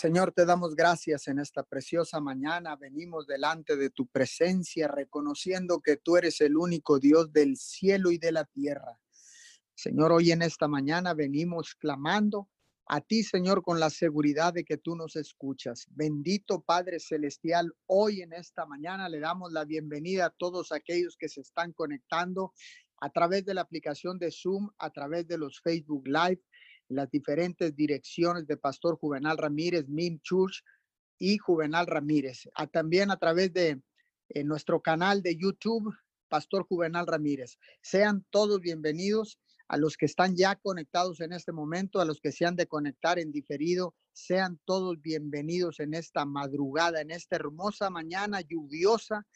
Señor, te damos gracias en esta preciosa mañana. Venimos delante de tu presencia, reconociendo que tú eres el único Dios del cielo y de la tierra. Señor, hoy en esta mañana venimos clamando a ti, Señor, con la seguridad de que tú nos escuchas. Bendito Padre Celestial, hoy en esta mañana le damos la bienvenida a todos aquellos que se están conectando a través de la aplicación de Zoom, a través de los Facebook Live las diferentes direcciones de Pastor Juvenal Ramírez, Mim Church y Juvenal Ramírez. también a través de eh, nuestro canal de YouTube, Pastor Juvenal Ramírez. Sean todos bienvenidos a los que están ya conectados en este momento, a los que se han de conectar en diferido, sean todos bienvenidos en esta madrugada, en esta hermosa mañana lluviosa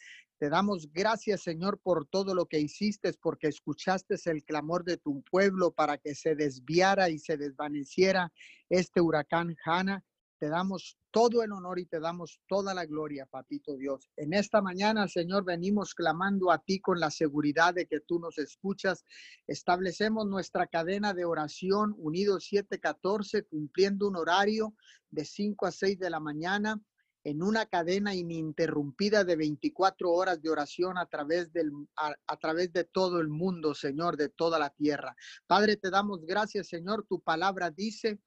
te damos gracias, Señor, por todo lo que hiciste, porque escuchaste el clamor de tu pueblo para que se desviara y se desvaneciera este huracán Hanna. Te damos todo el honor y te damos toda la gloria, papito Dios. En esta mañana, Señor, venimos clamando a ti con la seguridad de que tú nos escuchas. Establecemos nuestra cadena de oración unidos 714, cumpliendo un horario de 5 a 6 de la mañana en una cadena ininterrumpida de 24 horas de oración a través, del, a, través de todo el mundo, Señor, de toda la tierra. Padre, te damos gracias, Señor. Tu palabra dice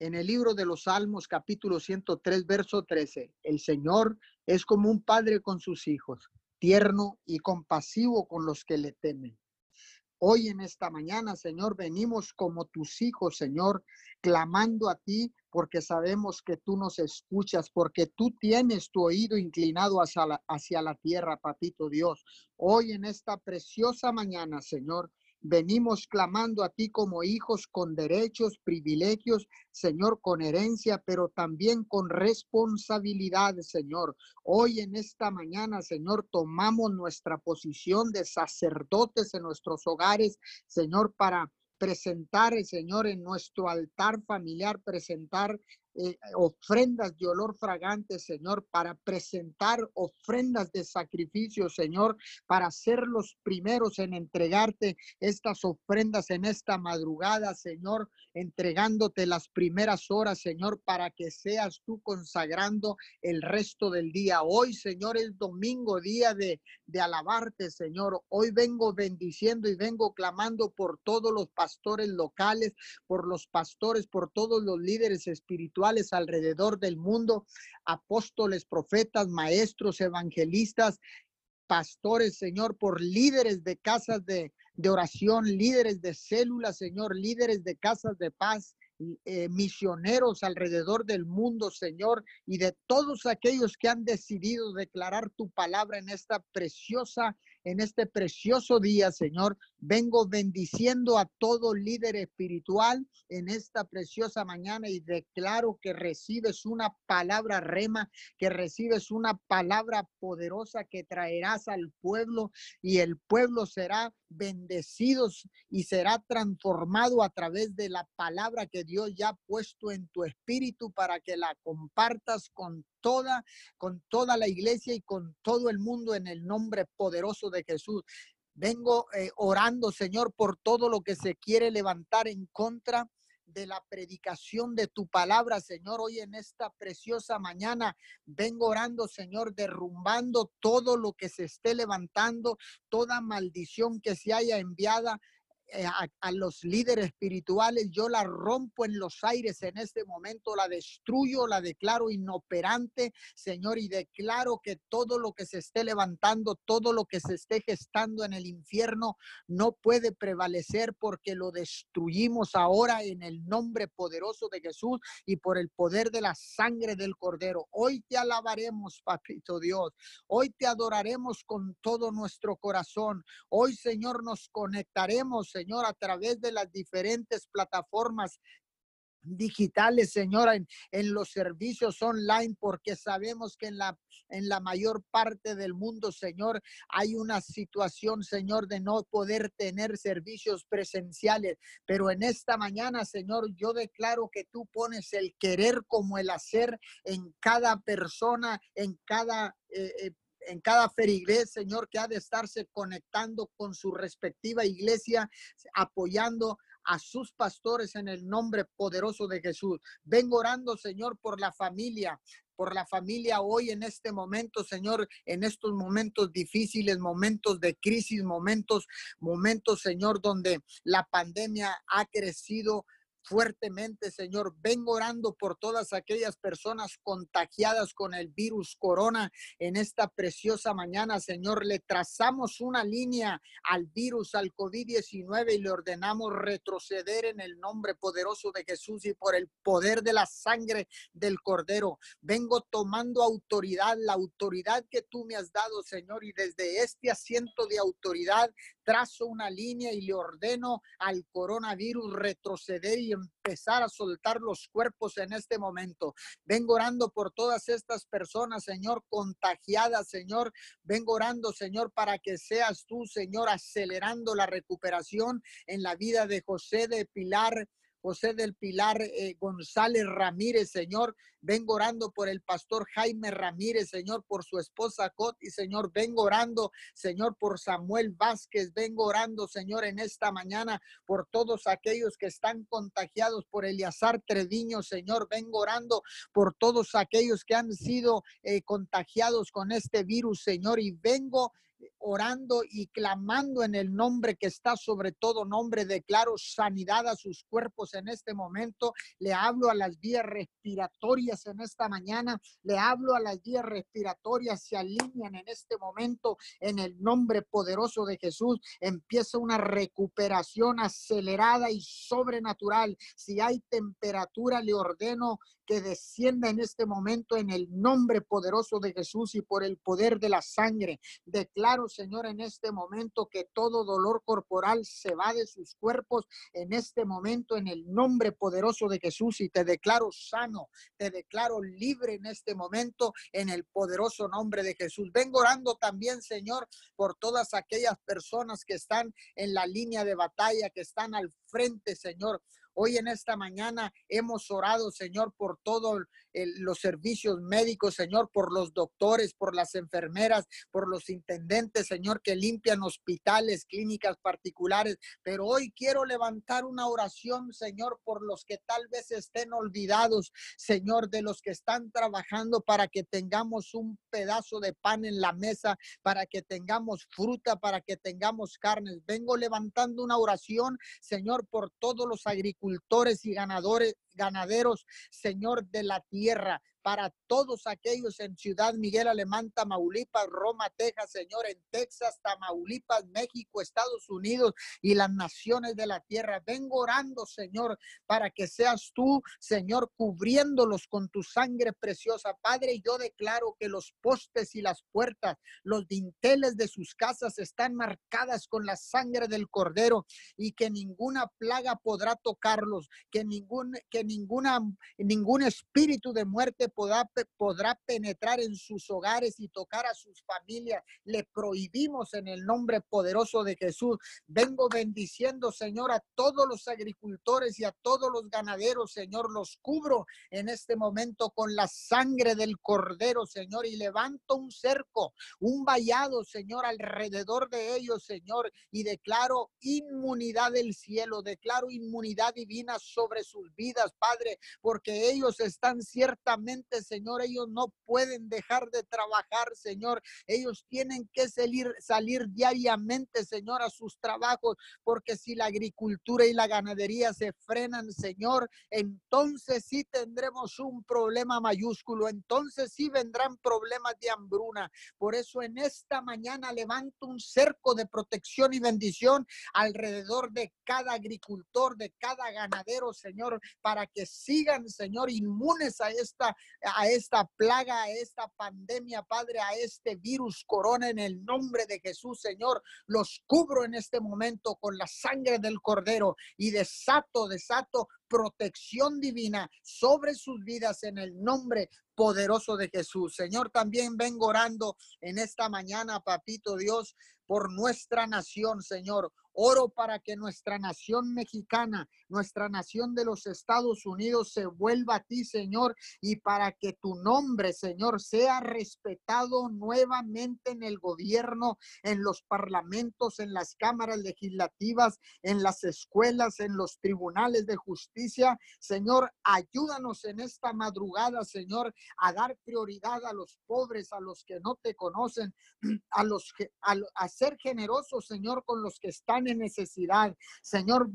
en el libro de los Salmos, capítulo 103, verso 13, el Señor es como un padre con sus hijos, tierno y compasivo con los que le temen. Hoy en esta mañana, Señor, venimos como tus hijos, Señor, clamando a ti porque sabemos que tú nos escuchas, porque tú tienes tu oído inclinado hacia la, hacia la tierra, papito Dios. Hoy en esta preciosa mañana, Señor, Venimos clamando a ti como hijos con derechos, privilegios, Señor, con herencia, pero también con responsabilidad, Señor. Hoy en esta mañana, Señor, tomamos nuestra posición de sacerdotes en nuestros hogares, Señor, para presentar, Señor, en nuestro altar familiar, presentar eh, ofrendas de olor fragante, Señor, para presentar ofrendas de sacrificio, Señor, para ser los primeros en entregarte estas ofrendas en esta madrugada, Señor, entregándote las primeras horas, Señor, para que seas tú consagrando el resto del día. Hoy, Señor, es domingo, día de, de alabarte, Señor. Hoy vengo bendiciendo y vengo clamando por todos los pastores locales, por los pastores, por todos los líderes espirituales alrededor del mundo, apóstoles, profetas, maestros, evangelistas, pastores, Señor, por líderes de casas de, oración, líderes de células, Señor, líderes de casas de paz, eh, misioneros alrededor del mundo, Señor, y de todos aquellos que han decidido declarar tu palabra en esta preciosa, en este precioso día, Señor. Vengo bendiciendo a todo líder espiritual en esta preciosa mañana y declaro que recibes una palabra rema, que recibes una palabra poderosa que traerás al pueblo y el pueblo será bendecido y será transformado a través de la palabra que Dios ya ha puesto en tu espíritu para que la compartas con toda con toda la iglesia y con todo el mundo en el nombre poderoso de Jesús. Vengo eh, orando, Señor, por todo lo que se quiere levantar en contra de la predicación de tu palabra, Señor. Hoy en esta preciosa mañana vengo orando, Señor, derrumbando todo lo que se esté levantando, toda maldición que se haya enviada eh, a, los líderes espirituales, yo la rompo en los aires en este momento, la destruyo, la declaro inoperante, Señor, y declaro que todo lo que se esté levantando, todo lo que se esté gestando en el infierno, no puede prevalecer porque lo destruimos ahora en el nombre poderoso de Jesús y por el poder de la sangre del Cordero. Hoy te alabaremos, Papito Dios. Hoy te adoraremos con todo nuestro corazón. Hoy, Señor, nos conectaremos Señor, a través de las diferentes plataformas digitales, Señor, en, en, los servicios online, porque sabemos que en la, en la mayor parte del mundo, Señor, hay una situación, Señor, de no poder tener servicios presenciales. Pero en esta mañana, Señor, yo declaro que tú pones el querer como el hacer en cada persona, en cada... Eh, eh, en cada ferigres, Señor, que ha de estarse conectando con su respectiva iglesia, apoyando a sus pastores en el nombre poderoso de Jesús. Vengo orando, Señor, por la familia, por la familia hoy en este momento, Señor, en estos momentos difíciles, momentos de crisis, momentos, momentos, Señor, donde la pandemia ha crecido fuertemente, Señor. Vengo orando por todas aquellas personas contagiadas con el virus corona en esta preciosa mañana, Señor. Le trazamos una línea al virus, al COVID-19 y le ordenamos retroceder en el nombre poderoso de Jesús y por el poder de la sangre del Cordero. Vengo tomando autoridad, la autoridad que tú me has dado, Señor, y desde este asiento de autoridad trazo una línea y le ordeno al coronavirus retroceder y empezar a soltar los cuerpos en este momento. Vengo orando por todas estas personas, Señor, contagiadas, Señor. Vengo orando, Señor, para que seas tú, Señor, acelerando la recuperación en la vida de José de Pilar. José del Pilar eh, González Ramírez, Señor. Vengo orando por el pastor Jaime Ramírez, Señor, por su esposa Coti, Señor. Vengo orando, Señor, por Samuel Vázquez. Vengo orando, Señor, en esta mañana por todos aquellos que están contagiados por Eliazar Treviño, Señor. Vengo orando por todos aquellos que han sido eh, contagiados con este virus, Señor. Y vengo orando y clamando en el nombre que está sobre todo nombre. Declaro sanidad a sus cuerpos en este momento. Le hablo a las vías respiratorias en esta mañana. Le hablo a las vías respiratorias. Se alinean en este momento en el nombre poderoso de Jesús. Empieza una recuperación acelerada y sobrenatural. Si hay temperatura, le ordeno que descienda en este momento en el nombre poderoso de Jesús y por el poder de la sangre. Declaro, Señor, en este momento que todo dolor corporal se va de sus cuerpos en este momento en el nombre poderoso de Jesús y te declaro sano, te declaro libre en este momento en el poderoso nombre de Jesús. Vengo orando también, Señor, por todas aquellas personas que están en la línea de batalla, que están al frente, Señor. Hoy en esta mañana hemos orado, Señor, por todos los servicios médicos, Señor, por los doctores, por las enfermeras, por los intendentes, Señor, que limpian hospitales, clínicas particulares. Pero hoy quiero levantar una oración, Señor, por los que tal vez estén olvidados, Señor, de los que están trabajando para que tengamos un pedazo de pan en la mesa, para que tengamos fruta, para que tengamos carnes. Vengo levantando una oración, Señor, por todos los agricultores y ganadores, ganaderos, Señor de la tierra para todos aquellos en Ciudad Miguel Alemán, Tamaulipas, Roma, Texas, Señor, en Texas, Tamaulipas, México, Estados Unidos y las naciones de la tierra. Vengo orando, Señor, para que seas tú, Señor, cubriéndolos con tu sangre preciosa. Padre, yo declaro que los postes y las puertas, los dinteles de sus casas están marcadas con la sangre del cordero y que ninguna plaga podrá tocarlos, que ningún que ninguna ningún espíritu de muerte podrá, penetrar en sus hogares y tocar a sus familias. Le prohibimos en el nombre poderoso de Jesús. Vengo bendiciendo, Señor, a todos los agricultores y a todos los ganaderos, Señor. Los cubro en este momento con la sangre del cordero, Señor, y levanto un cerco, un vallado, Señor, alrededor de ellos, Señor, y declaro inmunidad del cielo, declaro inmunidad divina sobre sus vidas, Padre, porque ellos están ciertamente Señor, ellos no pueden dejar de trabajar, Señor. Ellos tienen que salir, diariamente, Señor, a sus trabajos, porque si la agricultura y la ganadería se frenan, Señor, entonces sí tendremos un problema mayúsculo, entonces sí vendrán problemas de hambruna. Por eso en esta mañana levanto un cerco de protección y bendición alrededor de cada agricultor, de cada ganadero, Señor, para que sigan, Señor, inmunes a esta a esta plaga, a esta pandemia, Padre, a este virus corona en el nombre de Jesús, Señor. Los cubro en este momento con la sangre del cordero y desato, desato protección divina sobre sus vidas en el nombre poderoso de Jesús. Señor, también vengo orando en esta mañana, papito Dios, por nuestra nación, Señor. Oro para que nuestra nación mexicana, nuestra nación de los Estados Unidos se vuelva a ti, Señor, y para que tu nombre, Señor, sea respetado nuevamente en el gobierno, en los parlamentos, en las cámaras legislativas, en las escuelas, en los tribunales de justicia. Señor, ayúdanos en esta madrugada, Señor, a dar prioridad a los pobres, a los que no te conocen, a los a, ser generosos, Señor, con los que están en necesidad. Señor,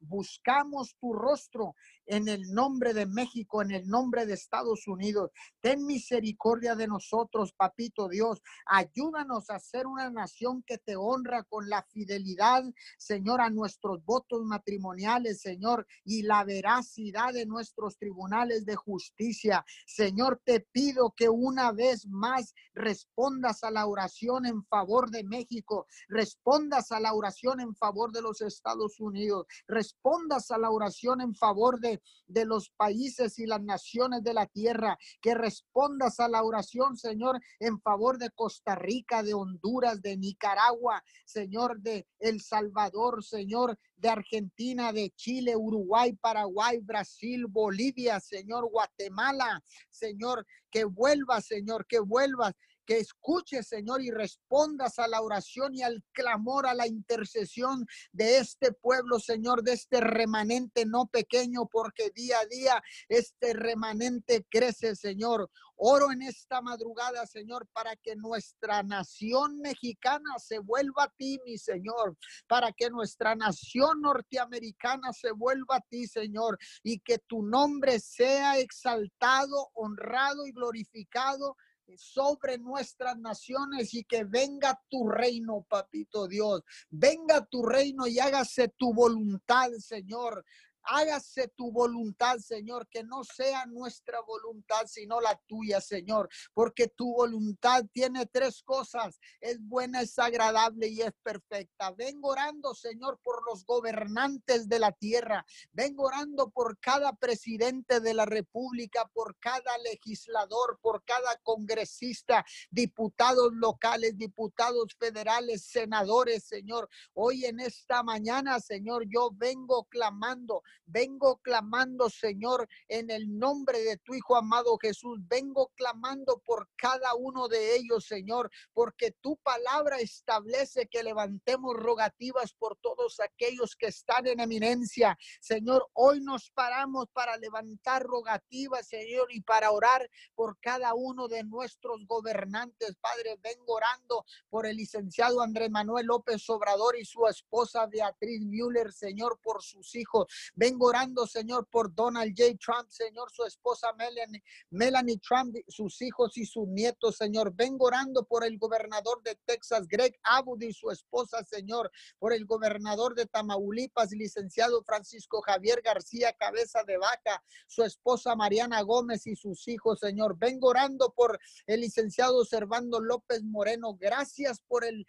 buscamos tu rostro en el nombre de México, en el nombre de Estados Unidos. Ten misericordia de nosotros, papito Dios. Ayúdanos a ser una nación que te honra con la fidelidad, Señor, a nuestros votos matrimoniales, Señor, y la veracidad de nuestros tribunales de justicia. Señor, te pido que una vez más respondas a la oración en favor de México, respondas a la oración en favor de los Estados Unidos, respondas a la oración en favor de de, los países y las naciones de la tierra, que respondas a la oración, Señor, en favor de Costa Rica, de Honduras, de Nicaragua, Señor, de El Salvador, Señor, de Argentina, de Chile, Uruguay, Paraguay, Brasil, Bolivia, Señor, Guatemala, Señor, que vuelva, Señor, que vuelvas que escuches, Señor, y respondas a la oración y al clamor, a la intercesión de este pueblo, Señor, de este remanente no pequeño, porque día a día este remanente crece, Señor. Oro en esta madrugada, Señor, para que nuestra nación mexicana se vuelva a ti, mi Señor, para que nuestra nación norteamericana se vuelva a ti, Señor, y que tu nombre sea exaltado, honrado y glorificado sobre nuestras naciones y que venga tu reino, papito Dios. Venga tu reino y hágase tu voluntad, Señor hágase tu voluntad, Señor, que no sea nuestra voluntad, sino la tuya, Señor, porque tu voluntad tiene tres cosas, es buena, es agradable y es perfecta. Vengo orando, Señor, por los gobernantes de la tierra, vengo orando por cada presidente de la República, por cada legislador, por cada congresista, diputados locales, diputados federales, senadores, Señor. Hoy en esta mañana, Señor, yo vengo clamando Vengo clamando, Señor, en el nombre de tu Hijo amado Jesús. Vengo clamando por cada uno de ellos, Señor, porque tu palabra establece que levantemos rogativas por todos aquellos que están en eminencia. Señor, hoy nos paramos para levantar rogativas, Señor, y para orar por cada uno de nuestros gobernantes. Padre, vengo orando por el licenciado Andrés Manuel López Obrador y su esposa Beatriz Müller, Señor, por sus hijos. Vengo orando, Señor, por Donald J. Trump, Señor, su esposa Melanie, Melanie Trump, sus hijos y sus nietos, Señor. Vengo orando por el gobernador de Texas, Greg Abbott y su esposa, Señor, por el gobernador de Tamaulipas, licenciado Francisco Javier García, cabeza de vaca, su esposa Mariana Gómez y sus hijos, Señor. Vengo orando por el licenciado Servando López Moreno. Gracias por el,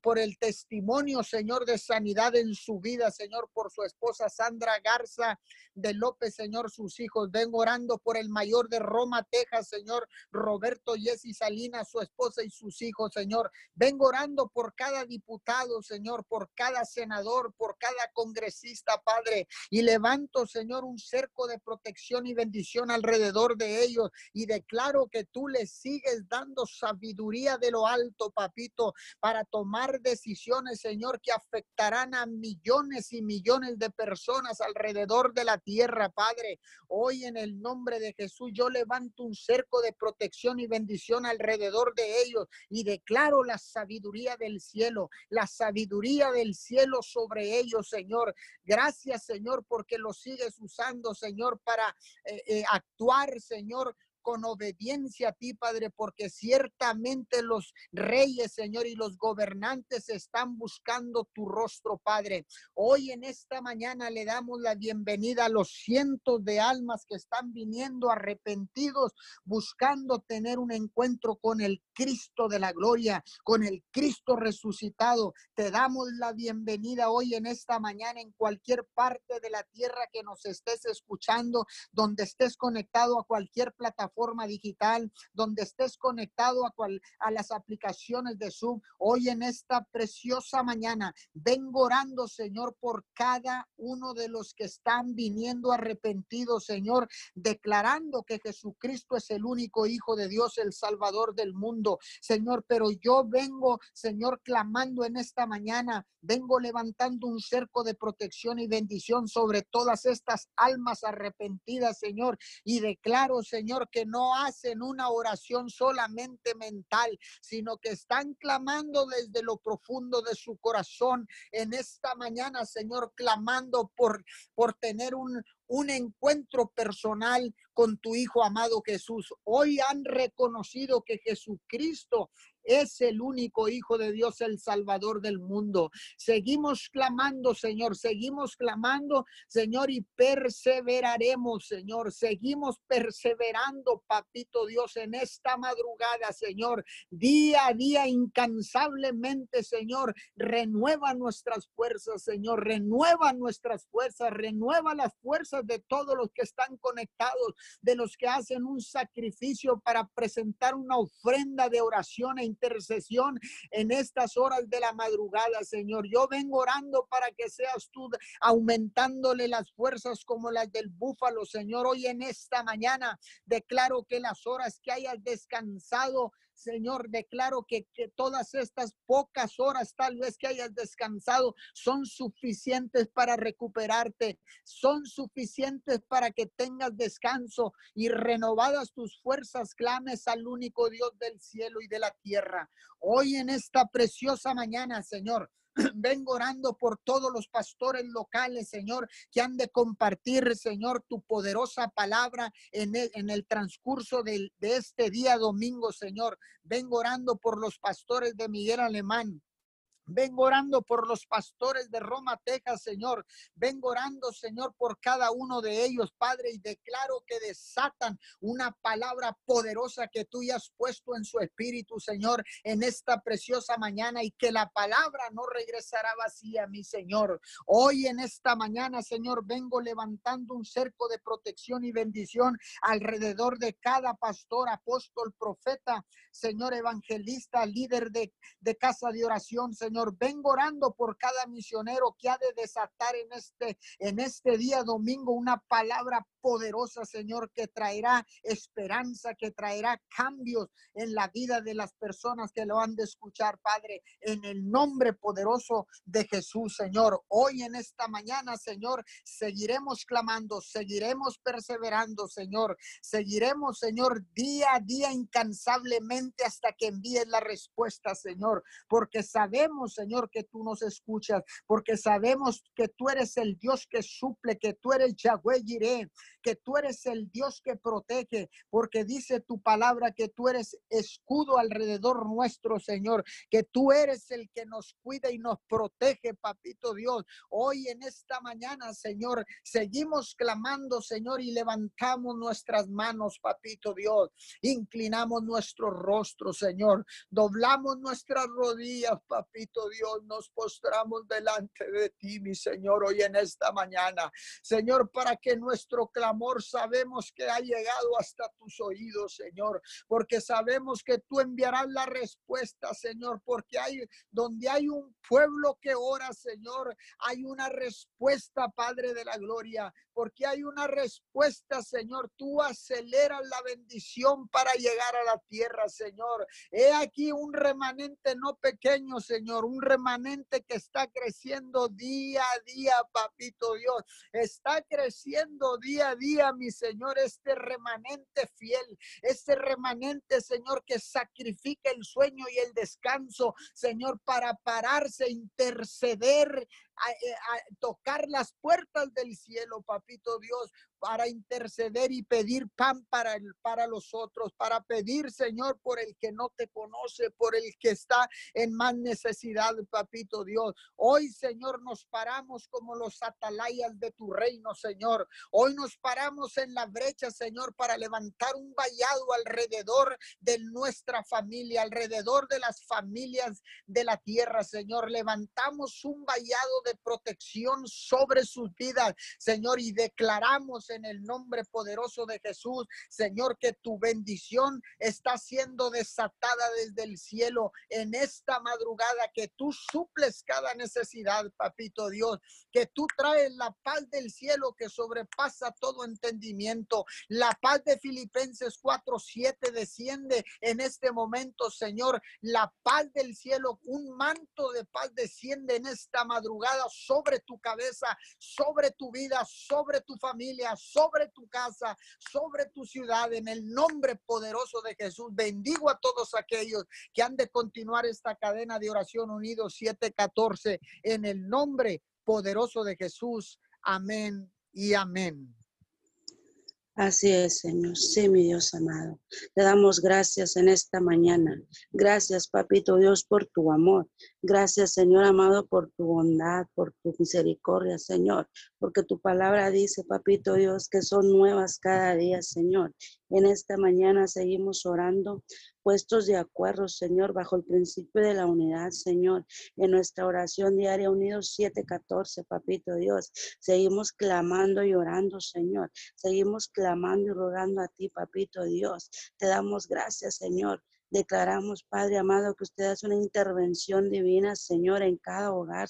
por el testimonio, Señor, de sanidad en su vida, Señor, por su esposa Sandra Garza de López, Señor, sus hijos. Vengo orando por el mayor de Roma, Texas, Señor, Roberto Jessy Salinas, su esposa y sus hijos, Señor. Vengo orando por cada diputado, Señor, por cada senador, por cada congresista, Padre. Y levanto, Señor, un cerco de protección y bendición alrededor de ellos. Y declaro que tú les sigues dando sabiduría de lo alto, papito, para tomar decisiones, Señor, que afectarán a millones y millones de personas alrededor de la tierra, Padre. Hoy en el nombre de Jesús yo levanto un cerco de protección y bendición alrededor de ellos y declaro la sabiduría del cielo, la sabiduría del cielo sobre ellos, Señor. Gracias, Señor, porque lo sigues usando, Señor, para eh, eh, actuar, Señor, con obediencia a ti, Padre, porque ciertamente los reyes, Señor, y los gobernantes están buscando tu rostro, Padre. Hoy en esta mañana le damos la bienvenida a los cientos de almas que están viniendo arrepentidos, buscando tener un encuentro con el Cristo de la gloria, con el Cristo resucitado. Te damos la bienvenida hoy en esta mañana en cualquier parte de la tierra que nos estés escuchando, donde estés conectado a cualquier plataforma digital, donde estés conectado a, cual, a las aplicaciones de Zoom. Hoy en esta preciosa mañana vengo orando, Señor, por cada uno de los que están viniendo arrepentidos, Señor, declarando que Jesucristo es el único Hijo de Dios, el Salvador del mundo Señor, pero yo vengo, Señor, clamando en esta mañana, vengo levantando un cerco de protección y bendición sobre todas estas almas arrepentidas, Señor, y declaro, Señor, que no hacen una oración solamente mental, sino que están clamando desde lo profundo de su corazón en esta mañana, Señor, clamando por, por tener un, un encuentro personal con tu Hijo amado Jesús. Hoy han reconocido que Jesucristo es el único Hijo de Dios, el Salvador del mundo. Seguimos clamando, Señor, seguimos clamando, Señor, y perseveraremos, Señor. Seguimos perseverando, Papito Dios, en esta madrugada, Señor. Día a día, incansablemente, Señor. Renueva nuestras fuerzas, Señor. Renueva nuestras fuerzas, renueva las fuerzas de todos los que están conectados, de los que hacen un sacrificio para presentar una ofrenda de oración e intercesión en estas horas de la madrugada, Señor. Yo vengo orando para que seas tú aumentándole las fuerzas como las del búfalo, Señor. Hoy en esta mañana declaro que las horas que hayas descansado, Señor, declaro que, que, todas estas pocas horas tal vez que hayas descansado son suficientes para recuperarte, son suficientes para que tengas descanso y renovadas tus fuerzas, clames al único Dios del cielo y de la tierra. Hoy en esta preciosa mañana, Señor, Vengo orando por todos los pastores locales, Señor, que han de compartir, Señor, tu poderosa palabra en el, transcurso de este día domingo, Señor. Vengo orando por los pastores de Miguel Alemán. Vengo orando por los pastores de Roma, Texas, Señor. Vengo orando, Señor, por cada uno de ellos, Padre, y declaro que desatan una palabra poderosa que tú ya has puesto en su espíritu, Señor, en esta preciosa mañana y que la palabra no regresará vacía, mi Señor. Hoy en esta mañana, Señor, vengo levantando un cerco de protección y bendición alrededor de cada pastor, apóstol, profeta, Señor, evangelista, líder de, de casa de oración, Señor Señor. Vengo orando por cada misionero que ha de desatar en este, en este día domingo una palabra poderosa, Señor, que traerá esperanza, que traerá cambios en la vida de las personas que lo han de escuchar, Padre, en el nombre poderoso de Jesús, Señor. Hoy en esta mañana, Señor, seguiremos clamando, seguiremos perseverando, Señor. Seguiremos, Señor, día a día incansablemente hasta que envíes la respuesta, Señor, porque sabemos, Señor, que tú nos escuchas, porque sabemos que tú eres el Dios que suple, que tú eres Yahweh Jireh, que tú eres el Dios que protege, porque dice tu palabra que tú eres escudo alrededor nuestro, Señor, que tú eres el que nos cuida y nos protege, papito Dios. Hoy en esta mañana, Señor, seguimos clamando, Señor, y levantamos nuestras manos, papito Dios. Inclinamos nuestro rostro, Señor. Doblamos nuestras rodillas, papito Dios. Nos postramos delante de ti, mi Señor, hoy en esta mañana. Señor, para que nuestro clamor sabemos que ha llegado hasta tus oídos, Señor, porque sabemos que tú enviarás la respuesta, Señor, porque hay donde hay un pueblo que ora, Señor, hay una respuesta, Padre de la gloria, porque hay una respuesta, Señor. Tú aceleras la bendición para llegar a la tierra, Señor. He aquí un remanente no pequeño, Señor, un remanente que está creciendo día a día, papito Dios. Está creciendo día a día mi Señor, este remanente fiel, este remanente, Señor, que sacrifica el sueño y el descanso, Señor, para pararse, interceder tocar las puertas del cielo, papito Dios, para interceder y pedir pan para, el, para los otros, para pedir, Señor, por el que no te conoce, por el que está en más necesidad, papito Dios. Hoy, Señor, nos paramos como los atalayas de tu reino, Señor. Hoy nos paramos en la brecha, Señor, para levantar un vallado alrededor de nuestra familia, alrededor de las familias de la tierra, Señor. Levantamos un vallado de protección sobre sus vidas, Señor, y declaramos en el nombre poderoso de Jesús, Señor, que tu bendición está siendo desatada desde el cielo en esta madrugada, que tú suples cada necesidad, papito Dios, que tú traes la paz del cielo que sobrepasa todo entendimiento. La paz de Filipenses 4:7 desciende en este momento, Señor. La paz del cielo, un manto de paz desciende en esta madrugada sobre tu cabeza, sobre tu vida, sobre tu familia, sobre tu casa, sobre tu ciudad, en el nombre poderoso de Jesús. Bendigo a todos aquellos que han de continuar esta cadena de oración unidos 714 en el nombre poderoso de Jesús. Amén y amén. Así es, Señor. Sí, mi Dios amado. Te damos gracias en esta mañana. Gracias, Papito Dios, por tu amor. Gracias, Señor amado, por tu bondad, por tu misericordia, Señor. Porque tu palabra dice, Papito Dios, que son nuevas cada día, Señor. En esta mañana seguimos orando, puestos de acuerdo, Señor, bajo el principio de la unidad, Señor. En nuestra oración diaria, unidos 714, Papito Dios. Seguimos clamando y orando, Señor. Seguimos clamando y rogando a ti, Papito Dios. Te damos gracias, Señor Declaramos, Padre amado, que usted hace una intervención divina, Señor, en cada hogar,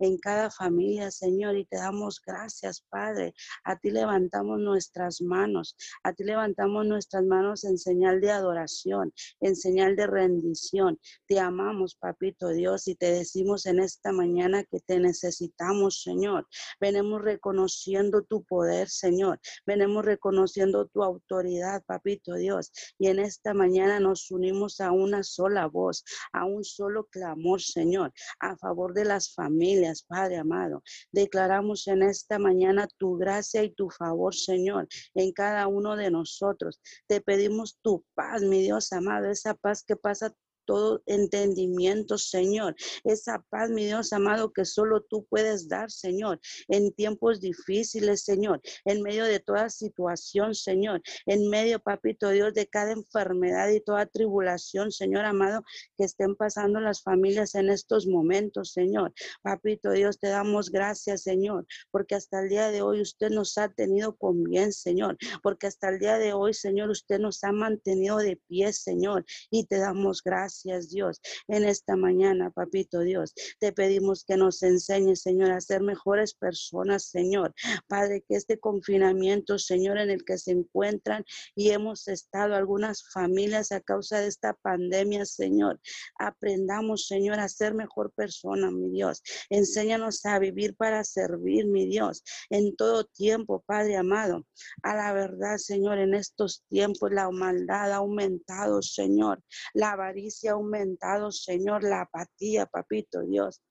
en cada familia, Señor, y te damos gracias, Padre. A ti levantamos nuestras manos, a ti levantamos nuestras manos en señal de adoración, en señal de rendición. Te amamos, Papito Dios, y te decimos en esta mañana que te necesitamos, Señor. Venemos reconociendo tu poder, Señor. Venemos reconociendo tu autoridad, Papito Dios. Y en esta mañana nos unimos a una sola voz, a un solo clamor, Señor, a favor de las familias, Padre amado. Declaramos en esta mañana tu gracia y tu favor, Señor, en cada uno de nosotros. Te pedimos tu paz, mi Dios amado, esa paz que pasa todo entendimiento, Señor. Esa paz, mi Dios amado, que solo tú puedes dar, Señor, en tiempos difíciles, Señor, en medio de toda situación, Señor, en medio, papito Dios, de cada enfermedad y toda tribulación, Señor amado, que estén pasando las familias en estos momentos, Señor. Papito Dios, te damos gracias, Señor, porque hasta el día de hoy usted nos ha tenido con bien, Señor, porque hasta el día de hoy, Señor, usted nos ha mantenido de pie, Señor, y te damos gracias. Gracias, Dios. En esta mañana, papito Dios, te pedimos que nos enseñes, Señor, a ser mejores personas, Señor. Padre, que este confinamiento, Señor, en el que se encuentran y hemos estado algunas familias a causa de esta pandemia, Señor, aprendamos, Señor, a ser mejor persona, mi Dios. Enséñanos a vivir para servir, mi Dios, en todo tiempo, Padre amado. A la verdad, Señor, en estos tiempos la maldad ha aumentado, Señor. La avaricia aumentado, Señor, la apatía, papito Dios.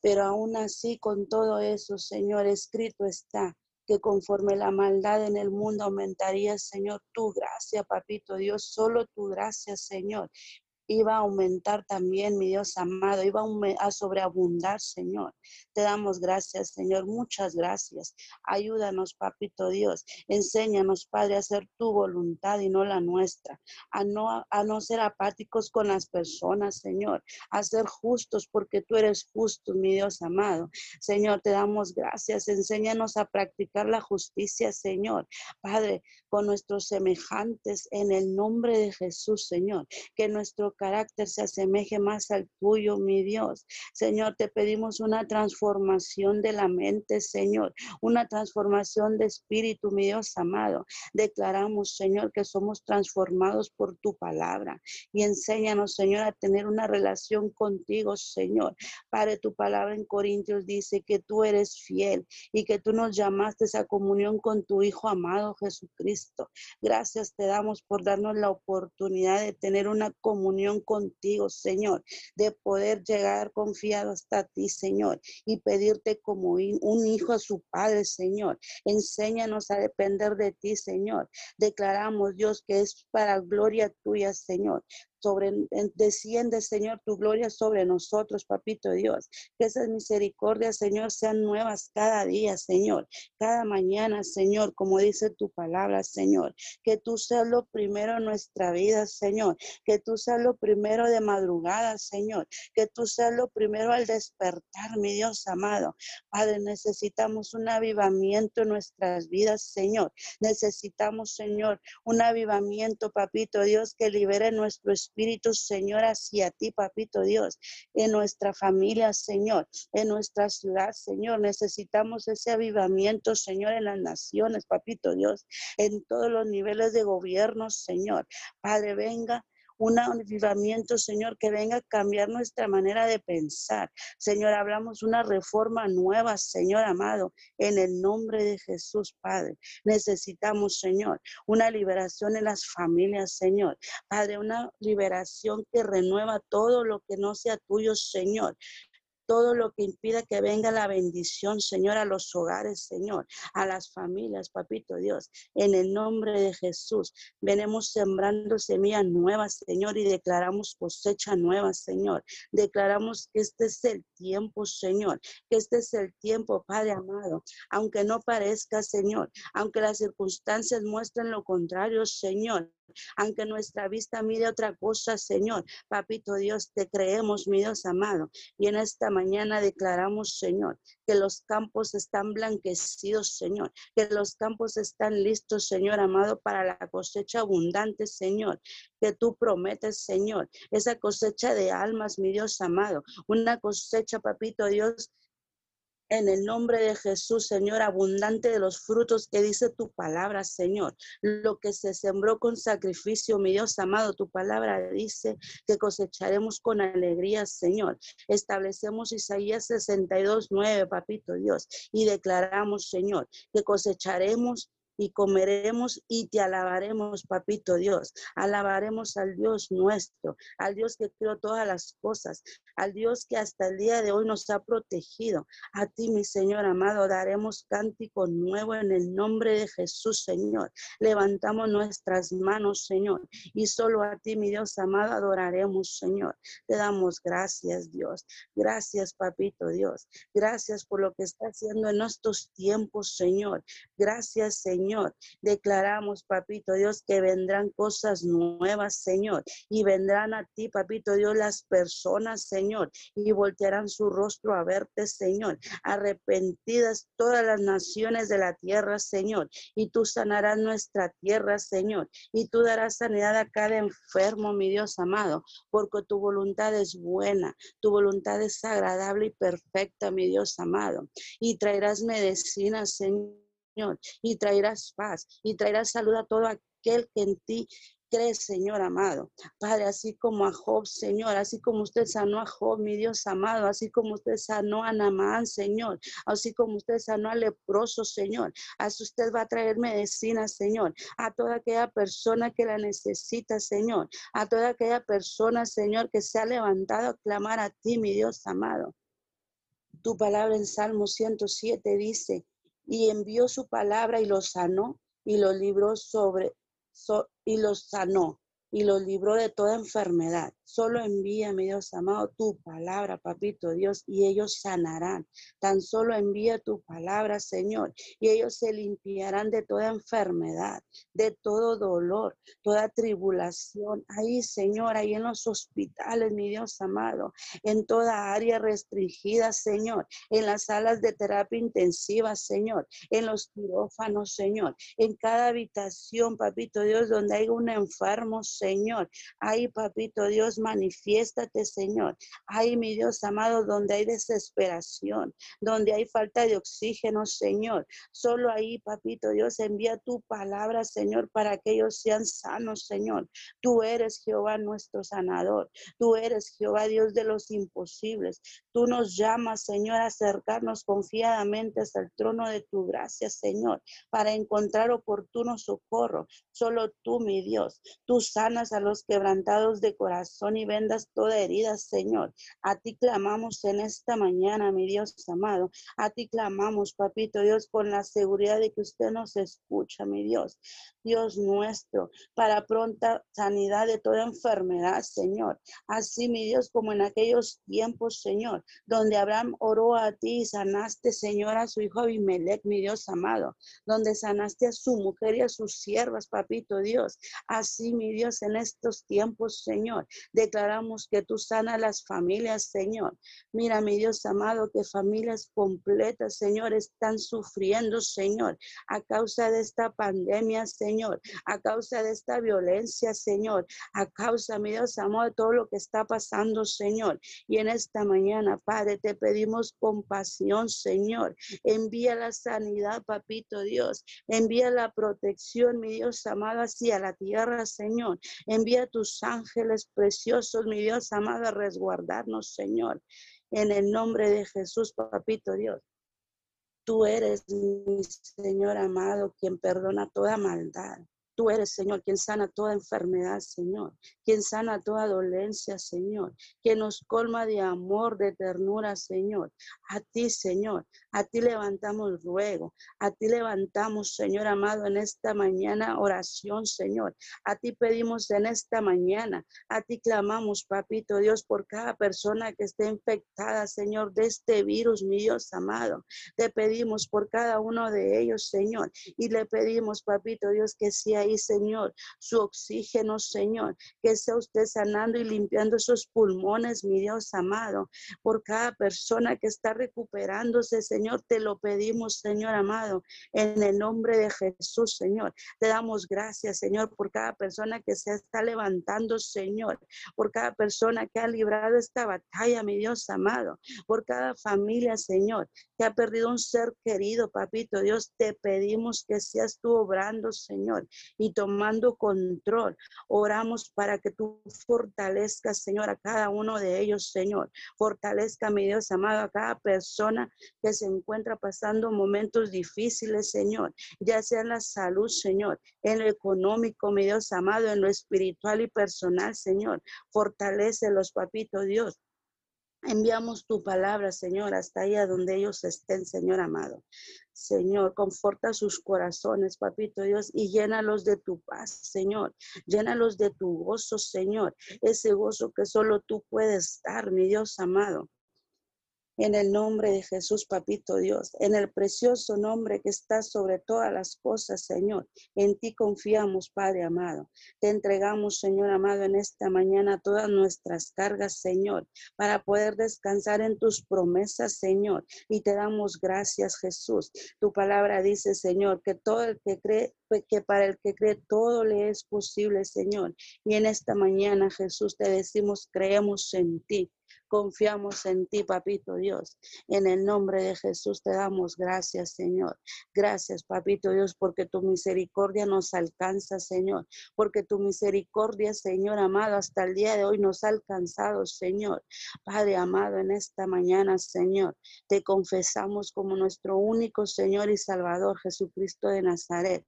Pero aún así, con todo eso, Señor, escrito está que conforme la maldad en el mundo aumentaría, Señor, tu gracia, papito Dios, solo tu gracia, Señor iba a aumentar también, mi Dios amado, iba a sobreabundar, Señor. Te damos gracias, Señor, muchas gracias. Ayúdanos, papito Dios. Enséñanos, Padre, a hacer tu voluntad y no la nuestra. A no, a no ser apáticos con las personas, Señor. A ser justos porque tú eres justo, mi Dios amado. Señor, te damos gracias. Enséñanos a practicar la justicia, Señor. Padre, con nuestros semejantes en el nombre de Jesús, Señor. Que carácter se asemeje más al tuyo, mi Dios. Señor, te pedimos una transformación de la mente, Señor, una transformación de espíritu, mi Dios amado. Declaramos, Señor, que somos transformados por tu palabra y enséñanos, Señor, a tener una relación contigo, Señor. Padre, tu palabra en Corintios dice que tú eres fiel y que tú nos llamaste a comunión con tu Hijo amado Jesucristo. Gracias te damos por darnos la oportunidad de tener una comunión contigo, Señor, de poder llegar confiado hasta ti, Señor, y pedirte como un hijo a su Padre, Señor. Enséñanos a depender de ti, Señor. Declaramos, Dios, que es para gloria tuya, Señor sobre, desciende, Señor, tu gloria sobre nosotros, papito Dios. Que esas misericordias, Señor, sean nuevas cada día, Señor. Cada mañana, Señor, como dice tu palabra, Señor. Que tú seas lo primero en nuestra vida, Señor. Que tú seas lo primero de madrugada, Señor. Que tú seas lo primero al despertar, mi Dios amado. Padre, necesitamos un avivamiento en nuestras vidas, Señor. Necesitamos, Señor, un avivamiento, papito Dios, que libere nuestro espíritu Espíritu, Señor, hacia ti, papito Dios, en nuestra familia, Señor, en nuestra ciudad, Señor. Necesitamos ese avivamiento, Señor, en las naciones, papito Dios, en todos los niveles de gobierno, Señor. Padre, venga un avivamiento, Señor, que venga a cambiar nuestra manera de pensar. Señor, hablamos una reforma nueva, Señor amado, en el nombre de Jesús, Padre. Necesitamos, Señor, una liberación en las familias, Señor. Padre, una liberación que renueva todo lo que no sea tuyo, Señor todo lo que impida que venga la bendición, Señor, a los hogares, Señor, a las familias, papito Dios. En el nombre de Jesús, venimos sembrando semillas nuevas, Señor, y declaramos cosecha nueva, Señor. Declaramos que este es el tiempo, Señor, que este es el tiempo, Padre amado. Aunque no parezca, Señor, aunque las circunstancias muestren lo contrario, Señor, aunque nuestra vista mire otra cosa, Señor. Papito Dios, te creemos, mi Dios amado. Y en esta mañana declaramos, Señor, que los campos están blanquecidos, Señor, que los campos están listos, Señor amado, para la cosecha abundante, Señor, que tú prometes, Señor, esa cosecha de almas, mi Dios amado, una cosecha, papito Dios, en el nombre de Jesús, Señor, abundante de los frutos que dice tu palabra, Señor. Lo que se sembró con sacrificio, mi Dios amado, tu palabra dice que cosecharemos con alegría, Señor. Establecemos Isaías 62, 9, papito Dios, y declaramos, Señor, que cosecharemos y comeremos y te alabaremos, papito Dios. Alabaremos al Dios nuestro, al Dios que creó todas las cosas, al Dios que hasta el día de hoy nos ha protegido. A ti, mi Señor amado, daremos cántico nuevo en el nombre de Jesús, Señor. Levantamos nuestras manos, Señor, y solo a ti, mi Dios amado, adoraremos, Señor. Te damos gracias, Dios. Gracias, papito Dios. Gracias por lo que está haciendo en estos tiempos, Señor. Gracias, Señor. Declaramos, papito Dios, que vendrán cosas nuevas, Señor, y vendrán a ti, papito Dios, las personas, Señor, y voltearán su rostro a verte, Señor. Arrepentidas todas las naciones de la tierra, Señor, y tú sanarás nuestra tierra, Señor, y tú darás sanidad a cada enfermo, mi Dios amado, porque tu voluntad es buena, tu voluntad es agradable y perfecta, mi Dios amado, y traerás medicina, Señor Señor, y traerás paz y traerás salud a todo aquel que en ti cree, Señor amado. Padre, así como a Job, Señor, así como usted sanó a Job, mi Dios amado, así como usted sanó a Namán, Señor, así como usted sanó a leproso, Señor, así usted va a traer medicina, Señor, a toda aquella persona que la necesita, Señor, a toda aquella persona, Señor, que se ha levantado a clamar a ti, mi Dios amado. Tu palabra en Salmo 107 dice, y envió su palabra y los sanó y los libró sobre y los sanó y los libró de toda enfermedad. Solo envía, mi Dios amado, tu palabra, papito Dios, y ellos sanarán. Tan solo envía tu palabra, Señor, y ellos se limpiarán de toda enfermedad, de todo dolor, toda tribulación. Ahí, Señor, ahí en los hospitales, mi Dios amado, en toda área restringida, Señor, en las salas de terapia intensiva, Señor, en los quirófanos, Señor, en cada habitación, papito Dios, donde hay un enfermo, Señor. Ahí, papito Dios, manifiéstate, Señor. Ahí, mi Dios amado, donde hay desesperación, donde hay falta de oxígeno, Señor. Solo ahí, papito Dios, envía tu palabra, Señor, para que ellos sean sanos, Señor. Tú eres Jehová nuestro sanador. Tú eres Jehová Dios de los imposibles. Tú nos llamas, Señor, a acercarnos confiadamente hasta el trono de tu gracia, Señor, para encontrar oportuno socorro. Solo tú, mi Dios, tú sanas a los quebrantados de corazón corazón y vendas toda herida, Señor. A ti clamamos en esta mañana, mi Dios amado. A ti clamamos, papito Dios, con la seguridad de que usted nos escucha, mi Dios. Dios nuestro, para pronta sanidad de toda enfermedad, Señor. Así, mi Dios, como en aquellos tiempos, Señor, donde Abraham oró a ti y sanaste, Señor, a su hijo Abimelech, mi Dios amado, donde sanaste a su mujer y a sus siervas, papito Dios. Así, mi Dios, en estos tiempos, Señor, declaramos que tú sanas las familias, Señor. Mira, mi Dios amado, que familias completas, Señor, están sufriendo, Señor, a causa de esta pandemia, Señor. Señor, a causa de esta violencia, Señor, a causa, mi Dios, amor, de todo lo que está pasando, Señor. Y en esta mañana, Padre, te pedimos compasión, Señor. Envía la sanidad, papito Dios. Envía la protección, mi Dios amado, hacia la tierra, Señor. Envía tus ángeles preciosos, mi Dios amado, a resguardarnos, Señor. En el nombre de Jesús, papito Dios. Tú eres mi Señor amado, quien perdona toda maldad. Tú eres, Señor, quien sana toda enfermedad, Señor, quien sana toda dolencia, Señor, quien nos colma de amor, de ternura, Señor. A ti, Señor, a ti levantamos ruego, a ti levantamos, Señor amado, en esta mañana oración, Señor. A ti pedimos en esta mañana, a ti clamamos, papito Dios, por cada persona que esté infectada, Señor, de este virus, mi Dios amado. Te pedimos por cada uno de ellos, Señor, y le pedimos, papito Dios, que sea ahí, Señor, su oxígeno, Señor, que sea usted sanando y limpiando sus pulmones, mi Dios amado, por cada persona que está recuperándose, Señor, te lo pedimos, Señor amado, en el nombre de Jesús, Señor. Te damos gracias, Señor, por cada persona que se está levantando, Señor, por cada persona que ha librado esta batalla, mi Dios amado, por cada familia, Señor, que ha perdido un ser querido, papito Dios, te pedimos que seas tú obrando, Señor, y tomando control. Oramos para que tú fortalezcas, Señor, a cada uno de ellos, Señor. Fortalezca, mi Dios amado, a cada persona que se encuentra pasando momentos difíciles, Señor, ya sea en la salud, Señor, en lo económico, mi Dios amado, en lo espiritual y personal, Señor. Fortalece los papitos, Dios. Enviamos tu palabra, Señor, hasta allá donde ellos estén, Señor amado. Señor, conforta sus corazones, papito Dios, y llénalos de tu paz, Señor. Llénalos de tu gozo, Señor. Ese gozo que solo tú puedes dar, mi Dios amado. En el nombre de Jesús, papito Dios, en el precioso nombre que está sobre todas las cosas, Señor. En ti confiamos, Padre amado. Te entregamos, Señor amado, en esta mañana todas nuestras cargas, Señor, para poder descansar en tus promesas, Señor. Y te damos gracias, Jesús. Tu palabra dice, Señor, que todo el que cree, que para el que cree todo le es posible, Señor. Y en esta mañana, Jesús, te decimos, creemos en ti. Confiamos en ti, papito Dios. En el nombre de Jesús te damos gracias, Señor. Gracias, papito Dios, porque tu misericordia nos alcanza, Señor. Porque tu misericordia, Señor amado, hasta el día de hoy nos ha alcanzado, Señor. Padre amado, en esta mañana, Señor, te confesamos como nuestro único Señor y Salvador, Jesucristo de Nazaret.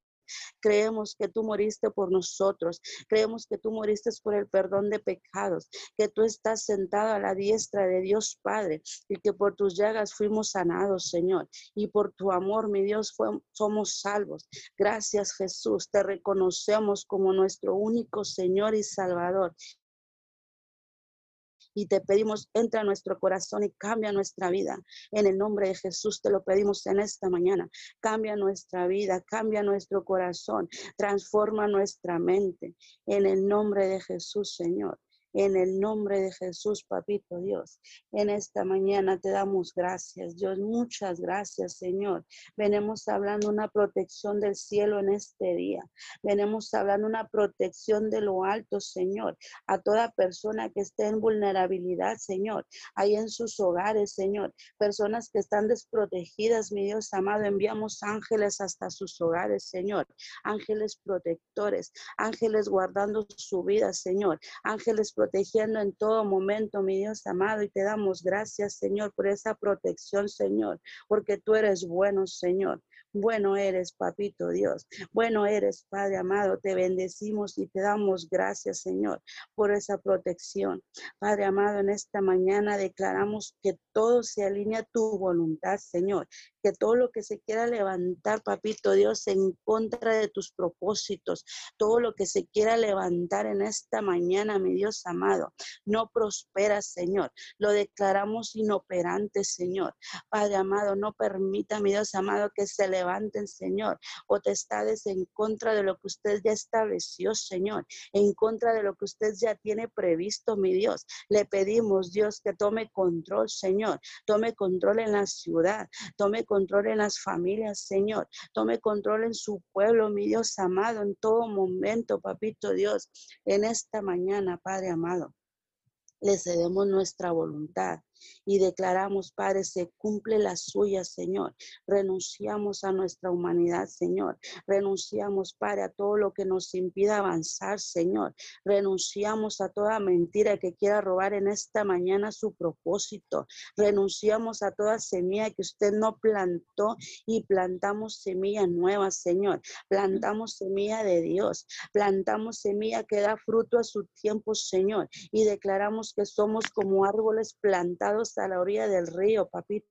Creemos que tú moriste por nosotros. Creemos que tú moriste por el perdón de pecados, que tú estás sentado a la diestra de Dios Padre y que por tus llagas fuimos sanados, Señor. Y por tu amor, mi Dios, somos salvos. Gracias, Jesús. Te reconocemos como nuestro único Señor y Salvador y te pedimos, entra a nuestro corazón y cambia nuestra vida. En el nombre de Jesús te lo pedimos en esta mañana. Cambia nuestra vida, cambia nuestro corazón, transforma nuestra mente. En el nombre de Jesús, Señor. En el nombre de Jesús, papito Dios, en esta mañana te damos gracias, Dios. Muchas gracias, Señor. Venimos hablando una protección del cielo en este día. Venimos hablando una protección de lo alto, Señor, a toda persona que esté en vulnerabilidad, Señor, ahí en sus hogares, Señor. Personas que están desprotegidas, mi Dios amado, enviamos ángeles hasta sus hogares, Señor. Ángeles protectores, ángeles guardando su vida, Señor. Ángeles protectores protegiendo en todo momento, mi Dios amado, y te damos gracias, Señor, por esa protección, Señor, porque tú eres bueno, Señor Bueno eres, papito Dios. Bueno eres, Padre amado. Te bendecimos y te damos gracias, Señor, por esa protección. Padre amado, en esta mañana declaramos que todo se alinea a tu voluntad, Señor. Que todo lo que se quiera levantar, papito Dios, en contra de tus propósitos, todo lo que se quiera levantar en esta mañana, mi Dios amado, no prospera, Señor. Lo declaramos inoperante, Señor. Padre amado, no permita, mi Dios amado, que se levanten, Señor, potestades en contra de lo que usted ya estableció, Señor, en contra de lo que usted ya tiene previsto, mi Dios. Le pedimos, Dios, que tome control, Señor. Tome control en la ciudad, tome control en las familias, Señor. Tome control en su pueblo, mi Dios amado, en todo momento, papito Dios, en esta mañana, Padre amado. Le cedemos nuestra voluntad y declaramos, Padre, se cumple la suya, Señor. Renunciamos a nuestra humanidad, Señor. Renunciamos, Padre, a todo lo que nos impida avanzar, Señor. Renunciamos a toda mentira que quiera robar en esta mañana su propósito. Renunciamos a toda semilla que usted no plantó y plantamos semilla nueva, Señor. Plantamos semilla de Dios. Plantamos semilla que da fruto a su tiempo, Señor. Y declaramos que somos como árboles plantados a la orilla del río, papito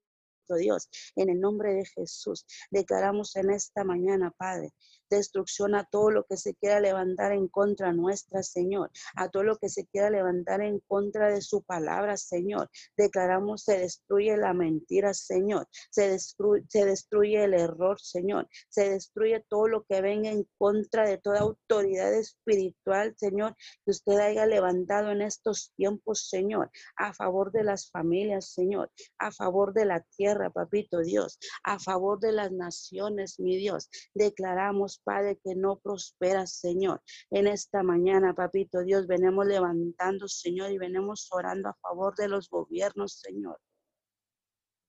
Dios, en el nombre de Jesús. Declaramos en esta mañana, Padre, destrucción a todo lo que se quiera levantar en contra nuestra, Señor, a todo lo que se quiera levantar en contra de su palabra, Señor. Declaramos se destruye la mentira, Señor, se destruye, se destruye el error, Señor, se destruye todo lo que venga en contra de toda autoridad espiritual, Señor, que usted haya levantado en estos tiempos, Señor, a favor de las familias, Señor, a favor de la tierra, papito Dios, a favor de las naciones, mi Dios. Declaramos Padre, que no prospera, Señor. En esta mañana, papito Dios, venimos levantando, Señor, y venimos orando a favor de los gobiernos, Señor.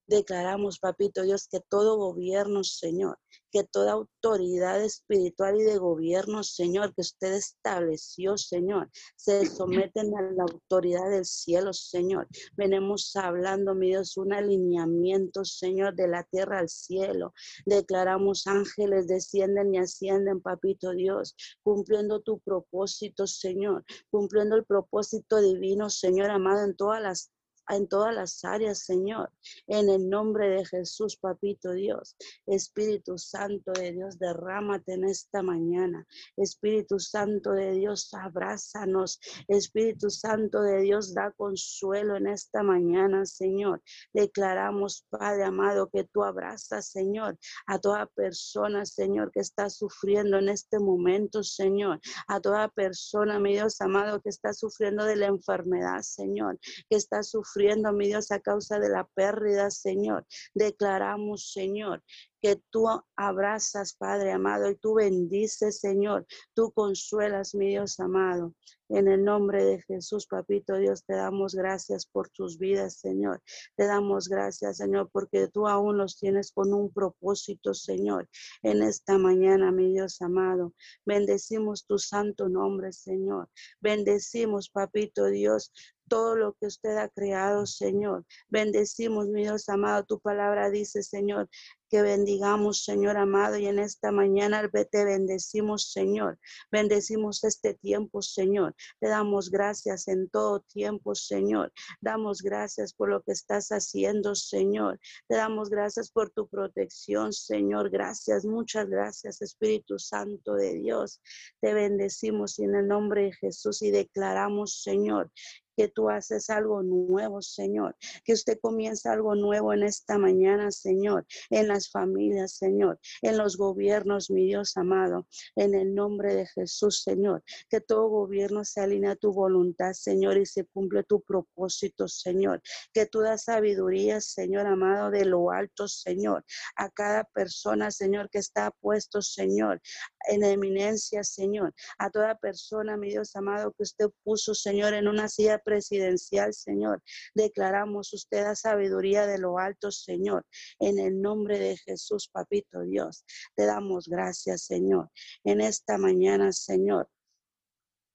Declaramos, papito Dios, que todo gobierno, Señor, que toda autoridad espiritual y de gobierno, Señor, que usted estableció, Señor, se someten a la autoridad del cielo, Señor. Venimos hablando, mi Dios, un alineamiento, Señor, de la tierra al cielo. Declaramos ángeles descienden y ascienden, papito Dios, cumpliendo tu propósito, Señor, cumpliendo el propósito divino, Señor amado, en todas las en todas las áreas, Señor. En el nombre de Jesús, Papito Dios. Espíritu Santo de Dios, derrámate en esta mañana. Espíritu Santo de Dios, abrázanos. Espíritu Santo de Dios, da consuelo en esta mañana, Señor. Declaramos, Padre amado, que tú abrazas, Señor, a toda persona, Señor, que está sufriendo en este momento, Señor. A toda persona, mi Dios amado, que está sufriendo de la enfermedad, Señor, que está sufriendo sufriendo, mi Dios, a causa de la pérdida, Señor. Declaramos, Señor, que tú abrazas, Padre amado, y tú bendices, Señor. Tú consuelas, mi Dios amado. En el nombre de Jesús, papito Dios, te damos gracias por tus vidas, Señor. Te damos gracias, Señor, porque tú aún los tienes con un propósito, Señor. En esta mañana, mi Dios amado, bendecimos tu santo nombre, Señor. Bendecimos, papito Dios, todo lo que usted ha creado, Señor. Bendecimos, mi Dios amado, tu palabra dice, Señor, que bendigamos, Señor amado, y en esta mañana te bendecimos, Señor. Bendecimos este tiempo, Señor. Te damos gracias en todo tiempo, Señor. Damos gracias por lo que estás haciendo, Señor. Te damos gracias por tu protección, Señor. Gracias, muchas gracias, Espíritu Santo de Dios. Te bendecimos en el nombre de Jesús y declaramos, Señor, que tú haces algo nuevo, Señor, que usted comienza algo nuevo en esta mañana, Señor, en las familias, Señor, en los gobiernos, mi Dios amado, en el nombre de Jesús, Señor, que todo gobierno se alinea a tu voluntad, Señor, y se cumple tu propósito, Señor, que tú das sabiduría, Señor amado, de lo alto, Señor, a cada persona, Señor, que está puesto, Señor, en eminencia, Señor, a toda persona, mi Dios amado, que usted puso, Señor, en una silla presidencial, Señor. Declaramos usted a sabiduría de lo alto, Señor. En el nombre de Jesús, Papito Dios, te damos gracias, Señor. En esta mañana, Señor,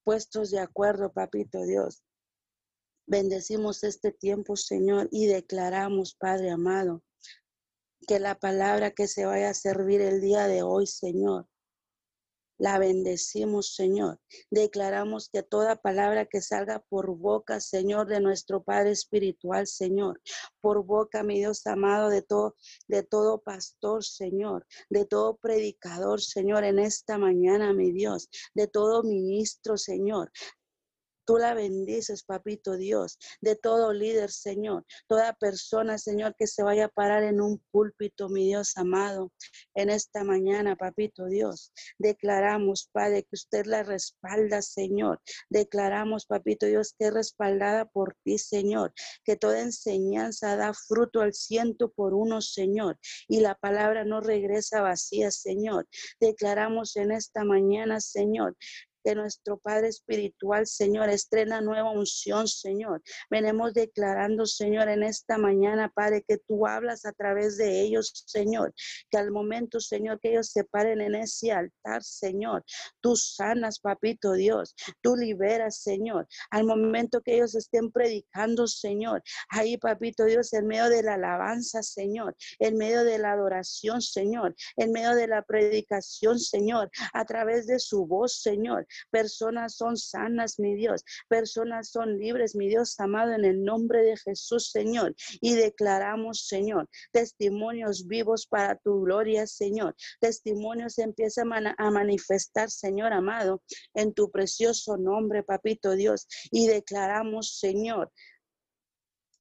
puestos de acuerdo, Papito Dios. Bendecimos este tiempo, Señor, y declaramos, Padre amado, que la palabra que se vaya a servir el día de hoy, Señor, la bendecimos, Señor. Declaramos que toda palabra que salga por boca, Señor, de nuestro Padre Espiritual, Señor, por boca, mi Dios amado, de todo, de todo pastor, Señor, de todo predicador, Señor, en esta mañana, mi Dios, de todo ministro, Señor, Tú la bendices, papito Dios, de todo líder, Señor, toda persona, Señor, que se vaya a parar en un púlpito, mi Dios amado, en esta mañana, papito Dios. Declaramos, Padre, que usted la respalda, Señor. Declaramos, papito Dios, que es respaldada por ti, Señor, que toda enseñanza da fruto al ciento por uno, Señor, y la palabra no regresa vacía, Señor. Declaramos en esta mañana, Señor, que nuestro Padre Espiritual, Señor, estrena nueva unción, Señor. Venemos declarando, Señor, en esta mañana, Padre, que tú hablas a través de ellos, Señor, que al momento, Señor, que ellos se paren en ese altar, Señor, tú sanas, papito Dios, tú liberas, Señor, al momento que ellos estén predicando, Señor, ahí, papito Dios, en medio de la alabanza, Señor, en medio de la adoración, Señor, en medio de la predicación, Señor, a través de su voz, Señor, Personas son sanas, mi Dios. Personas son libres, mi Dios amado, en el nombre de Jesús, Señor. Y declaramos, Señor, testimonios vivos para tu gloria, Señor. Testimonios empiezan a manifestar, Señor amado, en tu precioso nombre, papito Dios. Y declaramos, Señor,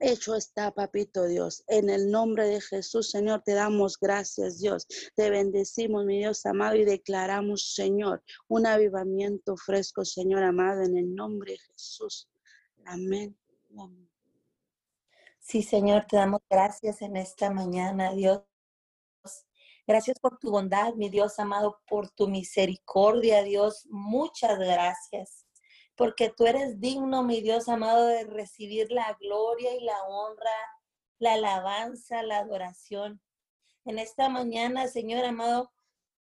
Hecho está, papito Dios. En el nombre de Jesús, Señor, te damos gracias, Dios. Te bendecimos, mi Dios amado, y declaramos, Señor, un avivamiento fresco, Señor amado, en el nombre de Jesús. Amén. Sí, Señor, te damos gracias en esta mañana, Dios. Gracias por tu bondad, mi Dios amado, por tu misericordia, Dios. Muchas gracias porque tú eres digno, mi Dios amado, de recibir la gloria y la honra, la alabanza, la adoración. En esta mañana, Señor amado,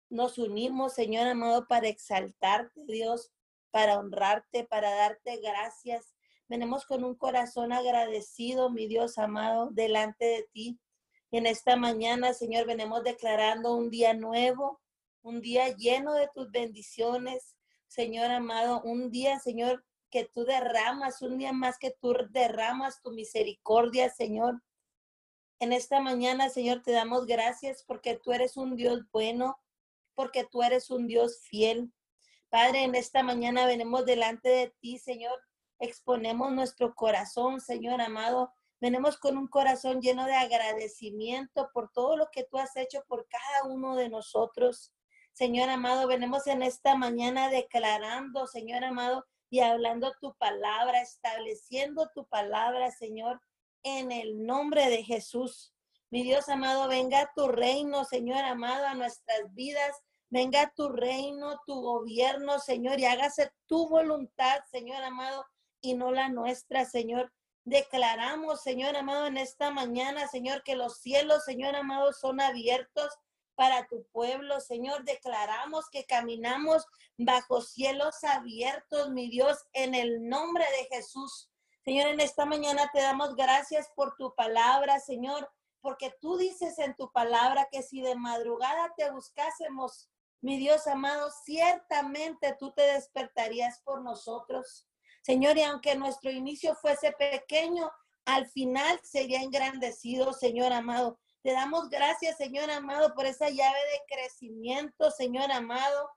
nos unimos, Señor amado, para exaltarte, Dios, para honrarte, para darte gracias. Venimos con un corazón agradecido, mi Dios amado, delante de ti. En esta mañana, Señor, venimos declarando un día nuevo, un día lleno de tus bendiciones, Señor amado, un día, Señor, que tú derramas, un día más que tú derramas tu misericordia, Señor. En esta mañana, Señor, te damos gracias porque tú eres un Dios bueno, porque tú eres un Dios fiel. Padre, en esta mañana venimos delante de ti, Señor. Exponemos nuestro corazón, Señor amado. Venimos con un corazón lleno de agradecimiento por todo lo que tú has hecho por cada uno de nosotros. Señor amado, venimos en esta mañana declarando, Señor amado, y hablando tu palabra, estableciendo tu palabra, Señor, en el nombre de Jesús. Mi Dios amado, venga tu reino, Señor amado, a nuestras vidas. Venga tu reino, tu gobierno, Señor, y hágase tu voluntad, Señor amado, y no la nuestra, Señor. Declaramos, Señor amado, en esta mañana, Señor, que los cielos, Señor amado, son abiertos para tu pueblo, Señor. Declaramos que caminamos bajo cielos abiertos, mi Dios, en el nombre de Jesús. Señor, en esta mañana te damos gracias por tu palabra, Señor, porque tú dices en tu palabra que si de madrugada te buscásemos, mi Dios amado, ciertamente tú te despertarías por nosotros. Señor, y aunque nuestro inicio fuese pequeño, al final sería engrandecido, Señor amado. Te damos gracias, Señor amado, por esa llave de crecimiento, Señor amado.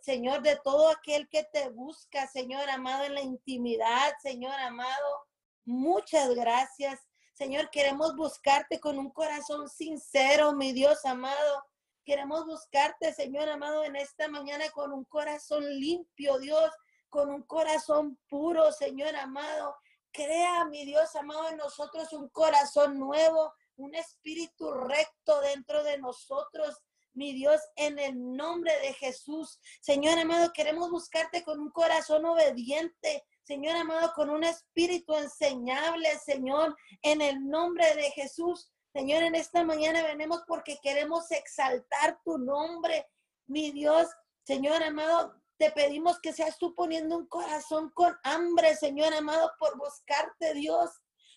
Señor, de todo aquel que te busca, Señor amado, en la intimidad, Señor amado. Muchas gracias. Señor, queremos buscarte con un corazón sincero, mi Dios amado. Queremos buscarte, Señor amado, en esta mañana con un corazón limpio, Dios, con un corazón puro, Señor amado. Crea, mi Dios amado, en nosotros un corazón nuevo, un espíritu recto dentro de nosotros, mi Dios, en el nombre de Jesús. Señor amado, queremos buscarte con un corazón obediente. Señor amado, con un espíritu enseñable, Señor, en el nombre de Jesús. Señor, en esta mañana venimos porque queremos exaltar tu nombre, mi Dios. Señor amado, te pedimos que seas tú poniendo un corazón con hambre, Señor amado, por buscarte, Dios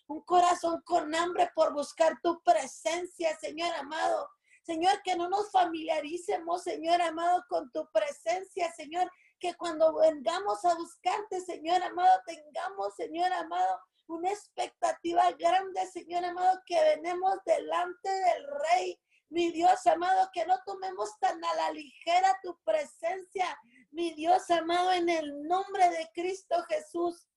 un corazón con hambre por buscar tu presencia, Señor amado. Señor, que no nos familiaricemos, Señor amado, con tu presencia, Señor, que cuando vengamos a buscarte, Señor amado, tengamos, Señor amado, una expectativa grande, Señor amado, que venemos delante del Rey. Mi Dios amado, que no tomemos tan a la ligera tu presencia, mi Dios amado, en el nombre de Cristo Jesús.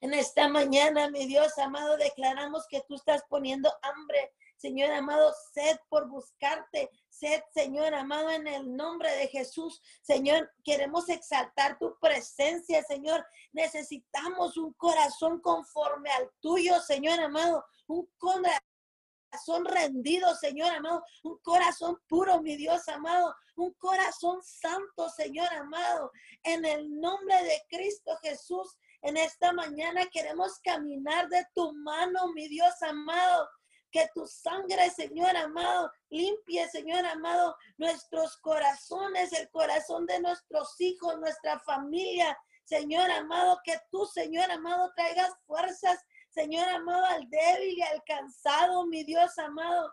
En esta mañana, mi Dios amado, declaramos que tú estás poniendo hambre Señor amado, sed por buscarte, sed, Señor amado, en el nombre de Jesús. Señor, queremos exaltar tu presencia, Señor. Necesitamos un corazón conforme al tuyo, Señor amado, un corazón rendido, Señor amado, un corazón puro, mi Dios amado, un corazón santo, Señor amado, en el nombre de Cristo Jesús. En esta mañana queremos caminar de tu mano, mi Dios amado. Que tu sangre, Señor amado, limpie, Señor amado, nuestros corazones, el corazón de nuestros hijos, nuestra familia. Señor amado, que tú, Señor amado, traigas fuerzas, Señor amado, al débil y al cansado, mi Dios amado.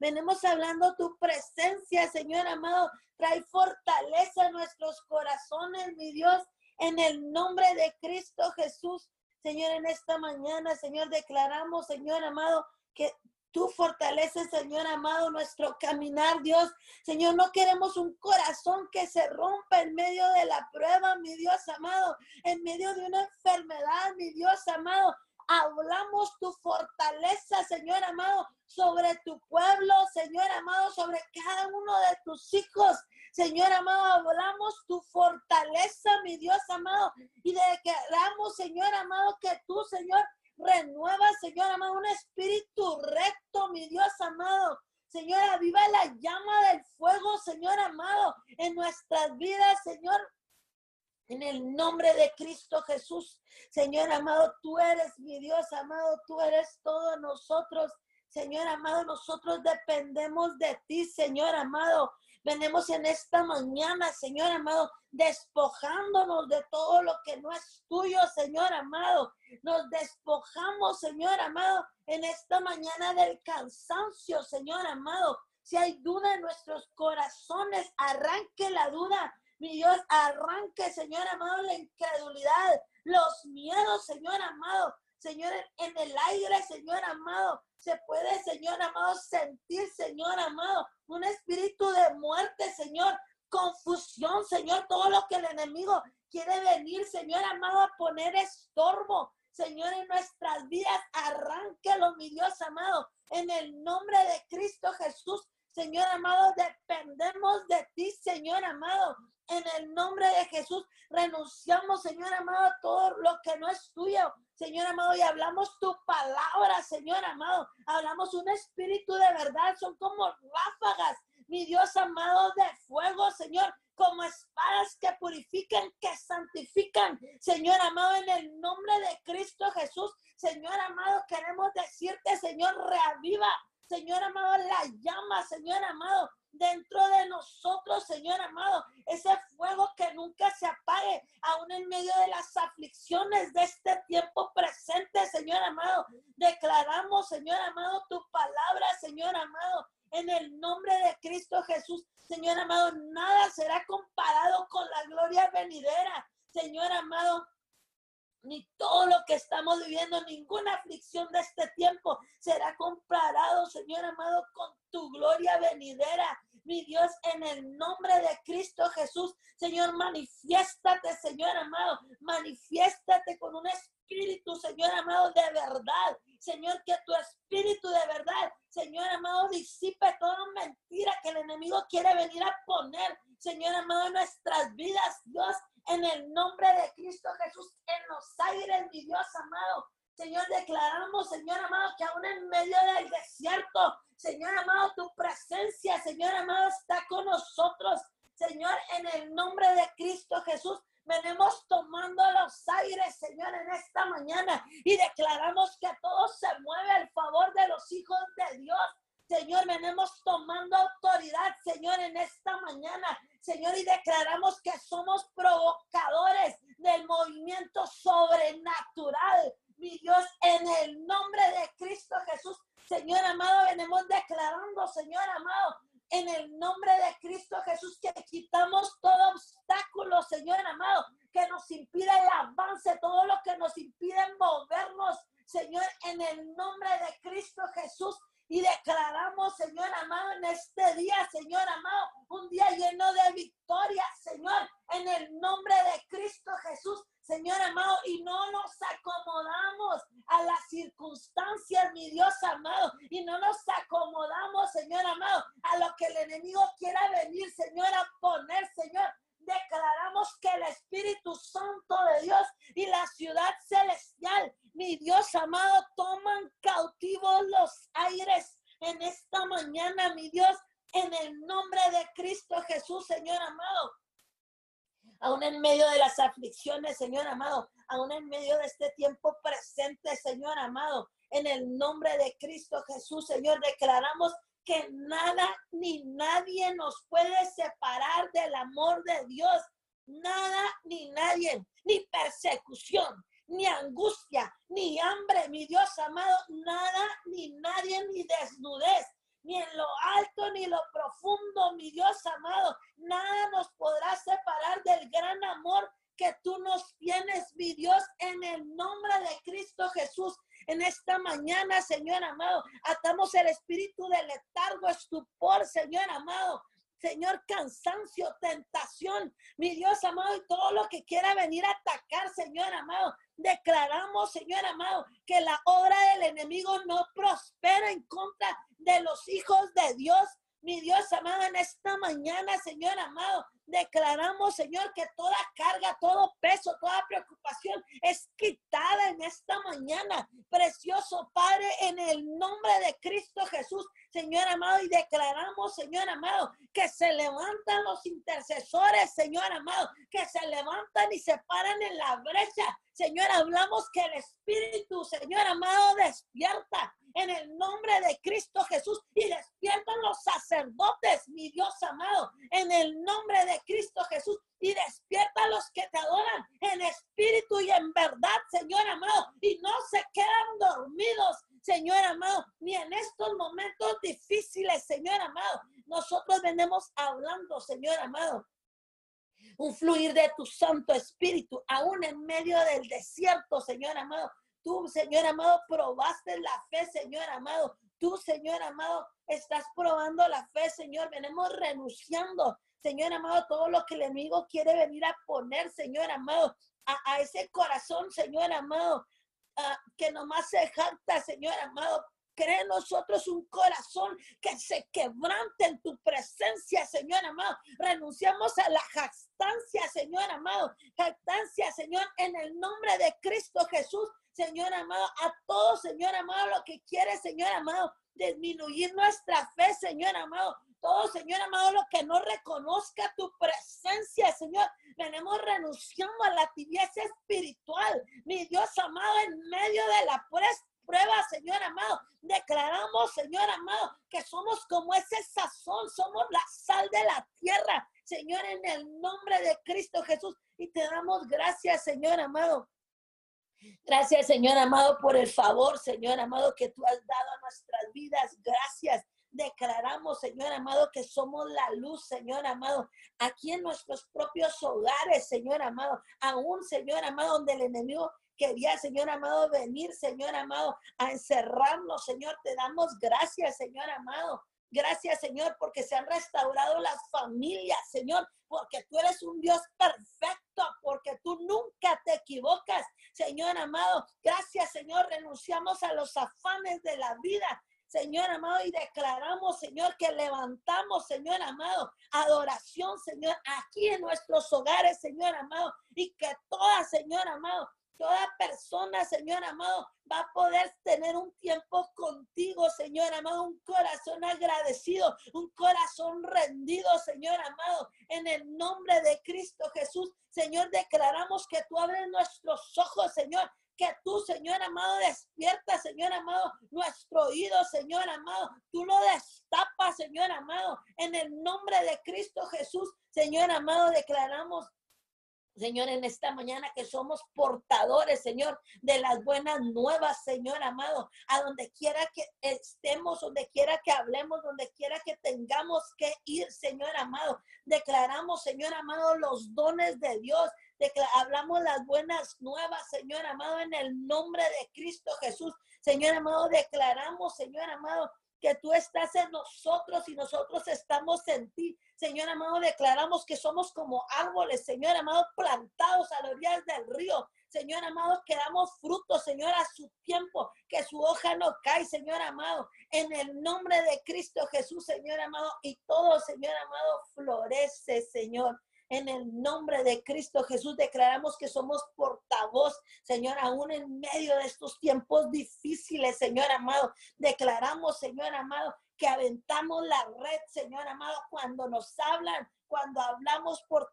Venimos hablando tu presencia, Señor amado. Trae fortaleza a nuestros corazones, mi Dios, en el nombre de Cristo Jesús. Señor, en esta mañana, Señor, declaramos, Señor amado, que tú fortaleces, Señor amado, nuestro caminar, Dios. Señor, no queremos un corazón que se rompa en medio de la prueba, mi Dios amado, en medio de una enfermedad, mi Dios amado. Hablamos tu fortaleza, Señor amado, sobre tu pueblo, Señor amado, sobre cada uno de tus hijos. Señor amado, hablamos tu fortaleza, mi Dios amado, y declaramos, Señor amado, que tú, Señor, Renueva, Señor amado, un espíritu recto, mi Dios amado. Señor, aviva la llama del fuego, Señor amado, en nuestras vidas, Señor. En el nombre de Cristo Jesús, Señor amado, tú eres mi Dios amado, tú eres todo nosotros. Señor amado, nosotros dependemos de ti, Señor amado. Venimos en esta mañana, Señor amado, despojándonos de todo lo que no es tuyo, Señor amado. Nos despojamos, Señor amado, en esta mañana del cansancio, Señor amado. Si hay duda en nuestros corazones, arranque la duda. Mi Dios, arranque, Señor amado, la incredulidad, los miedos, Señor amado. Señor, en el aire, Señor amado, se puede, Señor amado, sentir, Señor amado, un espíritu de muerte, Señor, confusión, Señor, todo lo que el enemigo quiere venir, Señor amado, a poner estorbo. Señor, en nuestras vidas, arránquelo, mi Dios amado, en el nombre de Cristo Jesús. Señor amado, dependemos de ti, Señor amado. En el nombre de Jesús, renunciamos, Señor amado, a todo lo que no es tuyo, Señor amado, y hablamos tu palabra, Señor amado. Hablamos un espíritu de verdad, son como ráfagas mi Dios amado, de fuego, Señor, como espadas que purifican, que santifican. Señor amado, en el nombre de Cristo Jesús, Señor amado, queremos decirte, Señor, reaviva, Señor amado, la llama, Señor amado, dentro de nosotros, Señor amado, ese fuego que nunca se apague, aún en medio de las aflicciones de este tiempo presente, Señor amado. Declaramos, Señor amado, tu palabra, Señor amado, en el nombre de Cristo Jesús. Señor amado, nada será comparado con la gloria venidera. Señor amado, ni todo lo que estamos viviendo, ninguna aflicción de este tiempo será comparado, Señor amado, con tu gloria venidera. Mi Dios, en el nombre de Cristo Jesús, Señor, manifiéstate, Señor amado, manifiéstate con un espíritu, Señor amado, de verdad. Señor, que tu espíritu de verdad, Señor amado, disipe toda mentira que el enemigo quiere venir a poner, Señor amado, en nuestras vidas, Dios, en el nombre de Cristo Jesús, en los aires, mi Dios amado. Señor, declaramos, Señor amado, que aún en medio del desierto, Señor amado, tu presencia, Señor amado, está con nosotros. Señor, en el nombre de Cristo Jesús, venimos tomando los aires, Señor, en esta mañana y declaramos que todo se mueve al favor de los hijos de Dios. Señor, venimos tomando autoridad, Señor, en esta mañana. Señor, y declaramos que somos provocadores del movimiento sobrenatural. Mi Dios, en el nombre de Cristo Jesús, Señor amado, venimos declarando, Señor amado, en el nombre de Cristo Jesús, que quitamos todo obstáculo, Señor amado, que nos impida el avance, todo lo que nos impide movernos, Señor, en el nombre de Cristo Jesús, y declaramos, Señor amado, en este día, Señor amado, un día lleno de victoria, Señor, en el nombre de Cristo Jesús. Señor amado, y no nos acomodamos a las circunstancias, mi Dios amado, y no nos acomodamos, Señor amado, a lo que el enemigo quiera venir, Señor, a poner, Señor. Declaramos que el Espíritu Santo de Dios y la ciudad celestial, mi Dios amado, toman en esta mañana, mi Dios, en el nombre de Cristo Jesús, Señor amado aún en medio de las aflicciones, Señor amado, aún en medio de este tiempo presente, Señor amado, en el nombre de Cristo Jesús, Señor, declaramos que nada ni nadie nos puede separar del amor de Dios. Nada ni nadie, ni persecución, ni angustia, ni hambre, mi Dios amado, nada ni nadie, ni desnudez, ni en lo alto ni lo profundo, mi Dios amado. Nada nos podrá separar del gran amor que tú nos tienes, mi Dios, en el nombre de Cristo Jesús. En esta mañana, Señor amado, atamos el espíritu de letargo, estupor, Señor amado. Señor, cansancio, tentación, mi Dios amado, y todo lo que quiera venir a atacar, Señor amado. Declaramos, Señor amado, que la obra del enemigo no prospera en contra de los hijos de Dios. Mi Dios amado, en esta mañana, Señor amado, declaramos, Señor, que toda carga, todo peso, toda preocupación es quitada en esta mañana. Precioso Padre, en el nombre de Cristo Jesús, Señor amado, y declaramos, Señor amado, que se levantan los intercesores, Señor amado, que se levantan y se paran en la brecha. Señor, hablamos que el Espíritu, Señor amado, despierta en el nombre de Cristo Jesús y despiertan los sacerdotes, mi Dios amado, en el nombre de Cristo Jesús y despierta a los que te adoran en espíritu y en verdad, Señor amado, y no se quedan dormidos, Señor amado, ni en estos momentos difíciles, Señor amado. Nosotros venimos hablando, Señor amado, un fluir de tu Santo Espíritu, aún en medio del desierto, Señor amado. Tú, Señor amado, probaste la fe, Señor amado. Tú, Señor amado, estás probando la fe, Señor. Venimos renunciando, Señor amado, todo lo que el enemigo quiere venir a poner, Señor amado, a, ese corazón, Señor amado, que nomás se jacta, Señor amado. Cree en nosotros un corazón que se quebrante en tu presencia, Señor amado. Renunciamos a la jactancia, Señor amado. Jactancia, Señor, en el nombre de Cristo Jesús. Señor amado, a todos, Señor amado, lo que quiere, Señor amado, disminuir nuestra fe, Señor amado. Todo, Señor amado, lo que no reconozca tu presencia, Señor. Venimos renunciando a la tibieza espiritual. Mi Dios amado, en medio de la prueba, Señor amado, declaramos, Señor amado, que somos como ese sazón, somos la sal de la tierra, Señor, en el nombre de Cristo Jesús. Y te damos gracias, Señor amado, Gracias, Señor amado, por el favor, Señor amado, que tú has dado a nuestras vidas. Gracias. Declaramos, Señor amado, que somos la luz, Señor amado, aquí en nuestros propios hogares, Señor amado. Aún, Señor amado, donde el enemigo quería, Señor amado, venir, Señor amado, a encerrarnos, Señor. Te damos gracias, Señor amado. Gracias, Señor, porque se han restaurado las familias, Señor, porque tú eres un Dios perfecto, porque tú nunca te equivocas, Señor amado. Gracias, Señor. Renunciamos a los afanes de la vida. Señor amado, y declaramos, Señor, que levantamos, Señor amado, adoración, Señor, aquí en nuestros hogares, Señor amado, y que toda, Señor amado, Toda persona, Señor amado, va a poder tener un tiempo contigo, Señor amado, un corazón agradecido, un corazón rendido, Señor amado, en el nombre de Cristo Jesús. Señor, declaramos que tú abres nuestros ojos, Señor, que tú, Señor amado, despierta, Señor amado, nuestro oído, Señor amado. Tú lo destapas, Señor amado, en el nombre de Cristo Jesús. Señor amado, declaramos Señor, en esta mañana que somos portadores, Señor, de las buenas nuevas, Señor amado, a donde quiera que estemos, donde quiera que hablemos, donde quiera que tengamos que ir, Señor amado. Declaramos, Señor amado, los dones de Dios. Hablamos las buenas nuevas, Señor amado, en el nombre de Cristo Jesús. Señor amado, declaramos, Señor amado, que tú estás en nosotros y nosotros estamos en ti. Señor amado, declaramos que somos como árboles, Señor amado, plantados a las orillas del río. Señor amado, que damos frutos, Señor, a su tiempo, que su hoja no cae, Señor amado, en el nombre de Cristo Jesús, Señor amado, y todo, Señor amado, florece, Señor. En el nombre de Cristo Jesús declaramos que somos portavoz, Señor, aún en medio de estos tiempos difíciles, Señor amado. Declaramos, Señor amado, que aventamos la red, Señor amado, cuando nos hablan, cuando hablamos por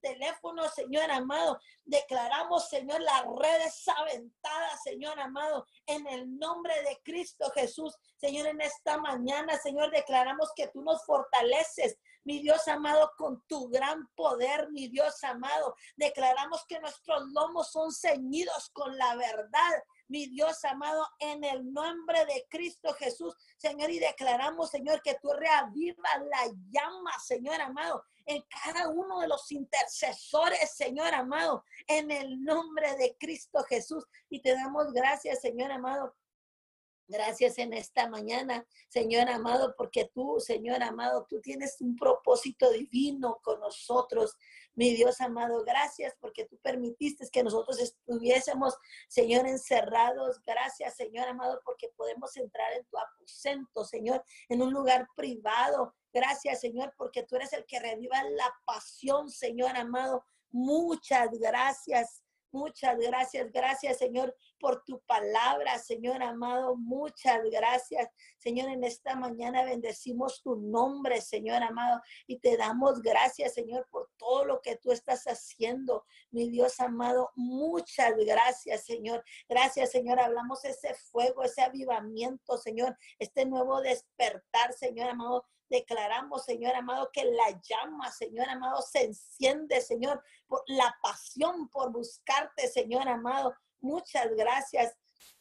teléfono, Señor amado. Declaramos, Señor, las redes aventadas, Señor amado, en el nombre de Cristo Jesús. Señor, en esta mañana, Señor, declaramos que tú nos fortaleces, mi Dios amado, con tu gran poder, mi Dios amado. Declaramos que nuestros lomos son ceñidos con la verdad, mi Dios amado, en el nombre de Cristo Jesús, Señor, y declaramos, Señor, que tú reavivas la llama, Señor amado, en cada uno de los intercesores, Señor amado, en el nombre de Cristo Jesús. Y te damos gracias, Señor amado, Gracias en esta mañana, Señor amado, porque tú, Señor amado, tú tienes un propósito divino con nosotros, mi Dios amado. Gracias porque tú permitiste que nosotros estuviésemos, Señor, encerrados. Gracias, Señor amado, porque podemos entrar en tu aposento, Señor, en un lugar privado. Gracias, Señor, porque tú eres el que reviva la pasión, Señor amado. Muchas gracias, Muchas gracias, gracias Señor por tu palabra, Señor amado. Muchas gracias, Señor. En esta mañana bendecimos tu nombre, Señor amado, y te damos gracias, Señor, por todo lo que tú estás haciendo, mi Dios amado. Muchas gracias, Señor. Gracias, Señor. Hablamos ese fuego, ese avivamiento, Señor, este nuevo despertar, Señor amado declaramos, Señor amado, que la llama, Señor amado, se enciende, Señor, por la pasión por buscarte, Señor amado. Muchas gracias.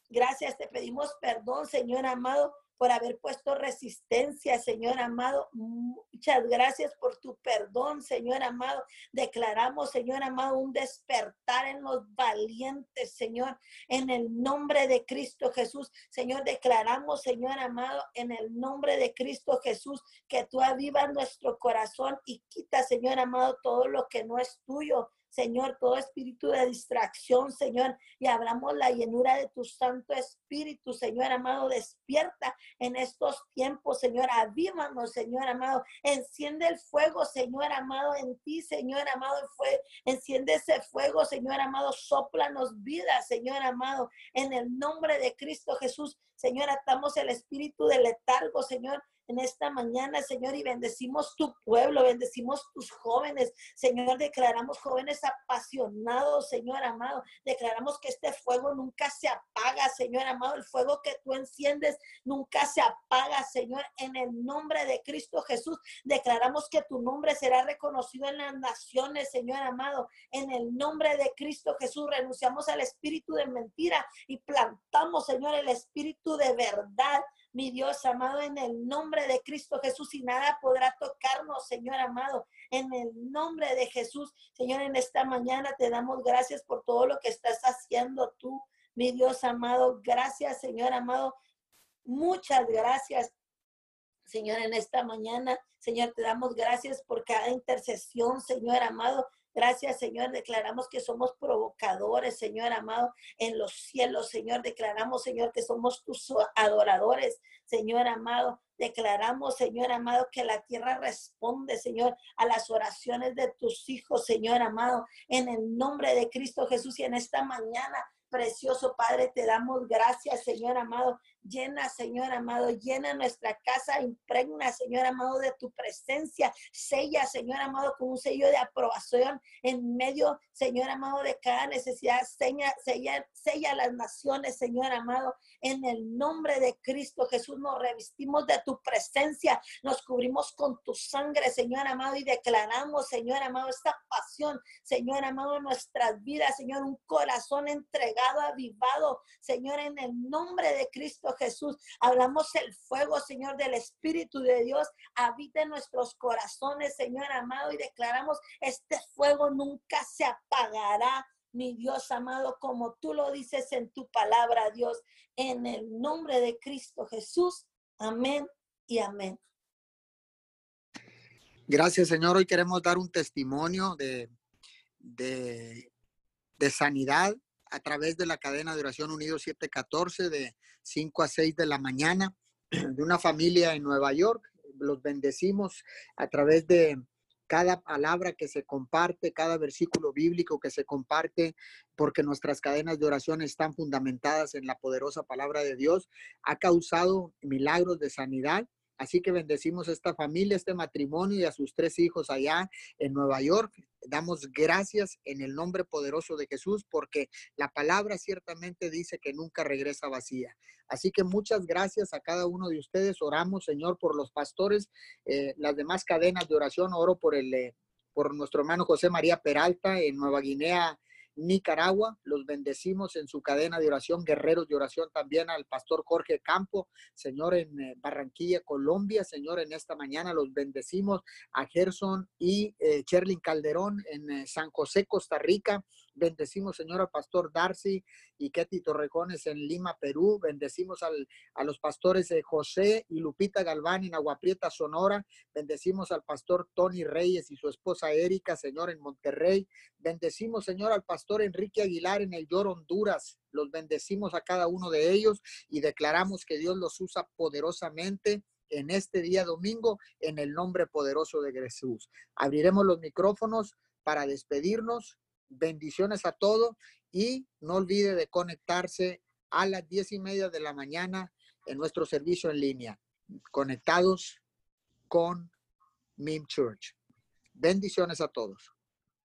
Gracias, te pedimos perdón, Señor amado, por haber puesto resistencia, Señor amado. Muchas gracias por tu perdón, Señor amado. Declaramos, Señor amado, un despertar en los valientes, Señor, en el nombre de Cristo Jesús. Señor, declaramos, Señor amado, en el nombre de Cristo Jesús, que tú avivas nuestro corazón y quita, Señor amado, todo lo que no es tuyo. Señor, todo espíritu de distracción, Señor, y abramos la llenura de tu Santo Espíritu, Señor amado, despierta en estos tiempos, Señor, avívanos, Señor amado, enciende el fuego, Señor amado, en ti, Señor amado, fue, enciende ese fuego, Señor amado, soplanos vida, Señor amado, en el nombre de Cristo Jesús, Señor, atamos el espíritu de letargo, Señor, en esta mañana, Señor, y bendecimos tu pueblo, bendecimos tus jóvenes, Señor, declaramos jóvenes apasionados, Señor amado, declaramos que este fuego nunca se apaga, Señor amado, el fuego que tú enciendes nunca se apaga, Señor, en el nombre de Cristo Jesús, declaramos que tu nombre será reconocido en las naciones, Señor amado, en el nombre de Cristo Jesús, renunciamos al espíritu de mentira y plantamos, Señor, el espíritu de verdad, mi Dios amado, en el nombre de Cristo Jesús y nada podrá tocarnos, Señor amado, en el nombre de Jesús. Señor, en esta mañana te damos gracias por todo lo que estás haciendo tú, mi Dios amado. Gracias, Señor amado. Muchas gracias. Señor, en esta mañana, Señor, te damos gracias por cada intercesión, Señor amado, Gracias, Señor. Declaramos que somos provocadores, Señor amado, en los cielos, Señor. Declaramos, Señor, que somos tus adoradores, Señor amado. Declaramos, Señor amado, que la tierra responde, Señor, a las oraciones de tus hijos, Señor amado, en el nombre de Cristo Jesús y en esta mañana. Precioso Padre, te damos gracias, Señor amado, Llena, Señor amado, llena nuestra casa, impregna, Señor amado, de tu presencia. Sella, Señor amado, con un sello de aprobación en medio, Señor amado, de cada necesidad. Sella, sella, sella las naciones, Señor amado, en el nombre de Cristo Jesús. Nos revestimos de tu presencia, nos cubrimos con tu sangre, Señor amado, y declaramos, Señor amado, esta pasión, Señor amado, en nuestras vidas, Señor, un corazón entregado, avivado, Señor, en el nombre de Cristo Jesús. Hablamos el fuego, Señor, del Espíritu de Dios. Habita en nuestros corazones, Señor amado, y declaramos, este fuego nunca se apagará mi Dios amado, como tú lo dices en tu palabra, Dios, en el nombre de Cristo Jesús. Amén y amén. Gracias, Señor. Hoy queremos dar un testimonio de, de, de sanidad a través de la cadena de oración Unido 714 de 5 a 6 de la mañana de una familia en Nueva York. Los bendecimos a través de cada palabra que se comparte, cada versículo bíblico que se comparte, porque nuestras cadenas de oración están fundamentadas en la poderosa palabra de Dios, ha causado milagros de sanidad Así que bendecimos a esta familia, este matrimonio y a sus tres hijos allá en Nueva York. Damos gracias en el nombre poderoso de Jesús porque la palabra ciertamente dice que nunca regresa vacía. Así que muchas gracias a cada uno de ustedes. Oramos, Señor, por los pastores, eh, las demás cadenas de oración. Oro por el, eh, por nuestro hermano José María Peralta en Nueva Guinea Nicaragua. Los bendecimos en su cadena de oración, guerreros de oración también al pastor Jorge Campo, Señor en eh, Barranquilla, Colombia. Señor, en esta mañana los bendecimos a Gerson y eh, Cherlin Calderón en eh, San José, Costa Rica. Bendecimos, Señor, al pastor Darcy y Ketty Torrejones en Lima, Perú. Bendecimos al, a los pastores de José y Lupita Galván en Aguaprieta, Sonora. Bendecimos al pastor Tony Reyes y su esposa Erika, Señor, en Monterrey. Bendecimos, Señor, al pastor Enrique Aguilar en El Yor, Honduras. Los bendecimos a cada uno de ellos y declaramos que Dios los usa poderosamente en este día domingo en el nombre poderoso de Jesús. Abriremos los micrófonos para despedirnos Bendiciones a todos y no olvide de conectarse a las diez y media de la mañana en nuestro servicio en línea, conectados con MIM Church. Bendiciones a todos.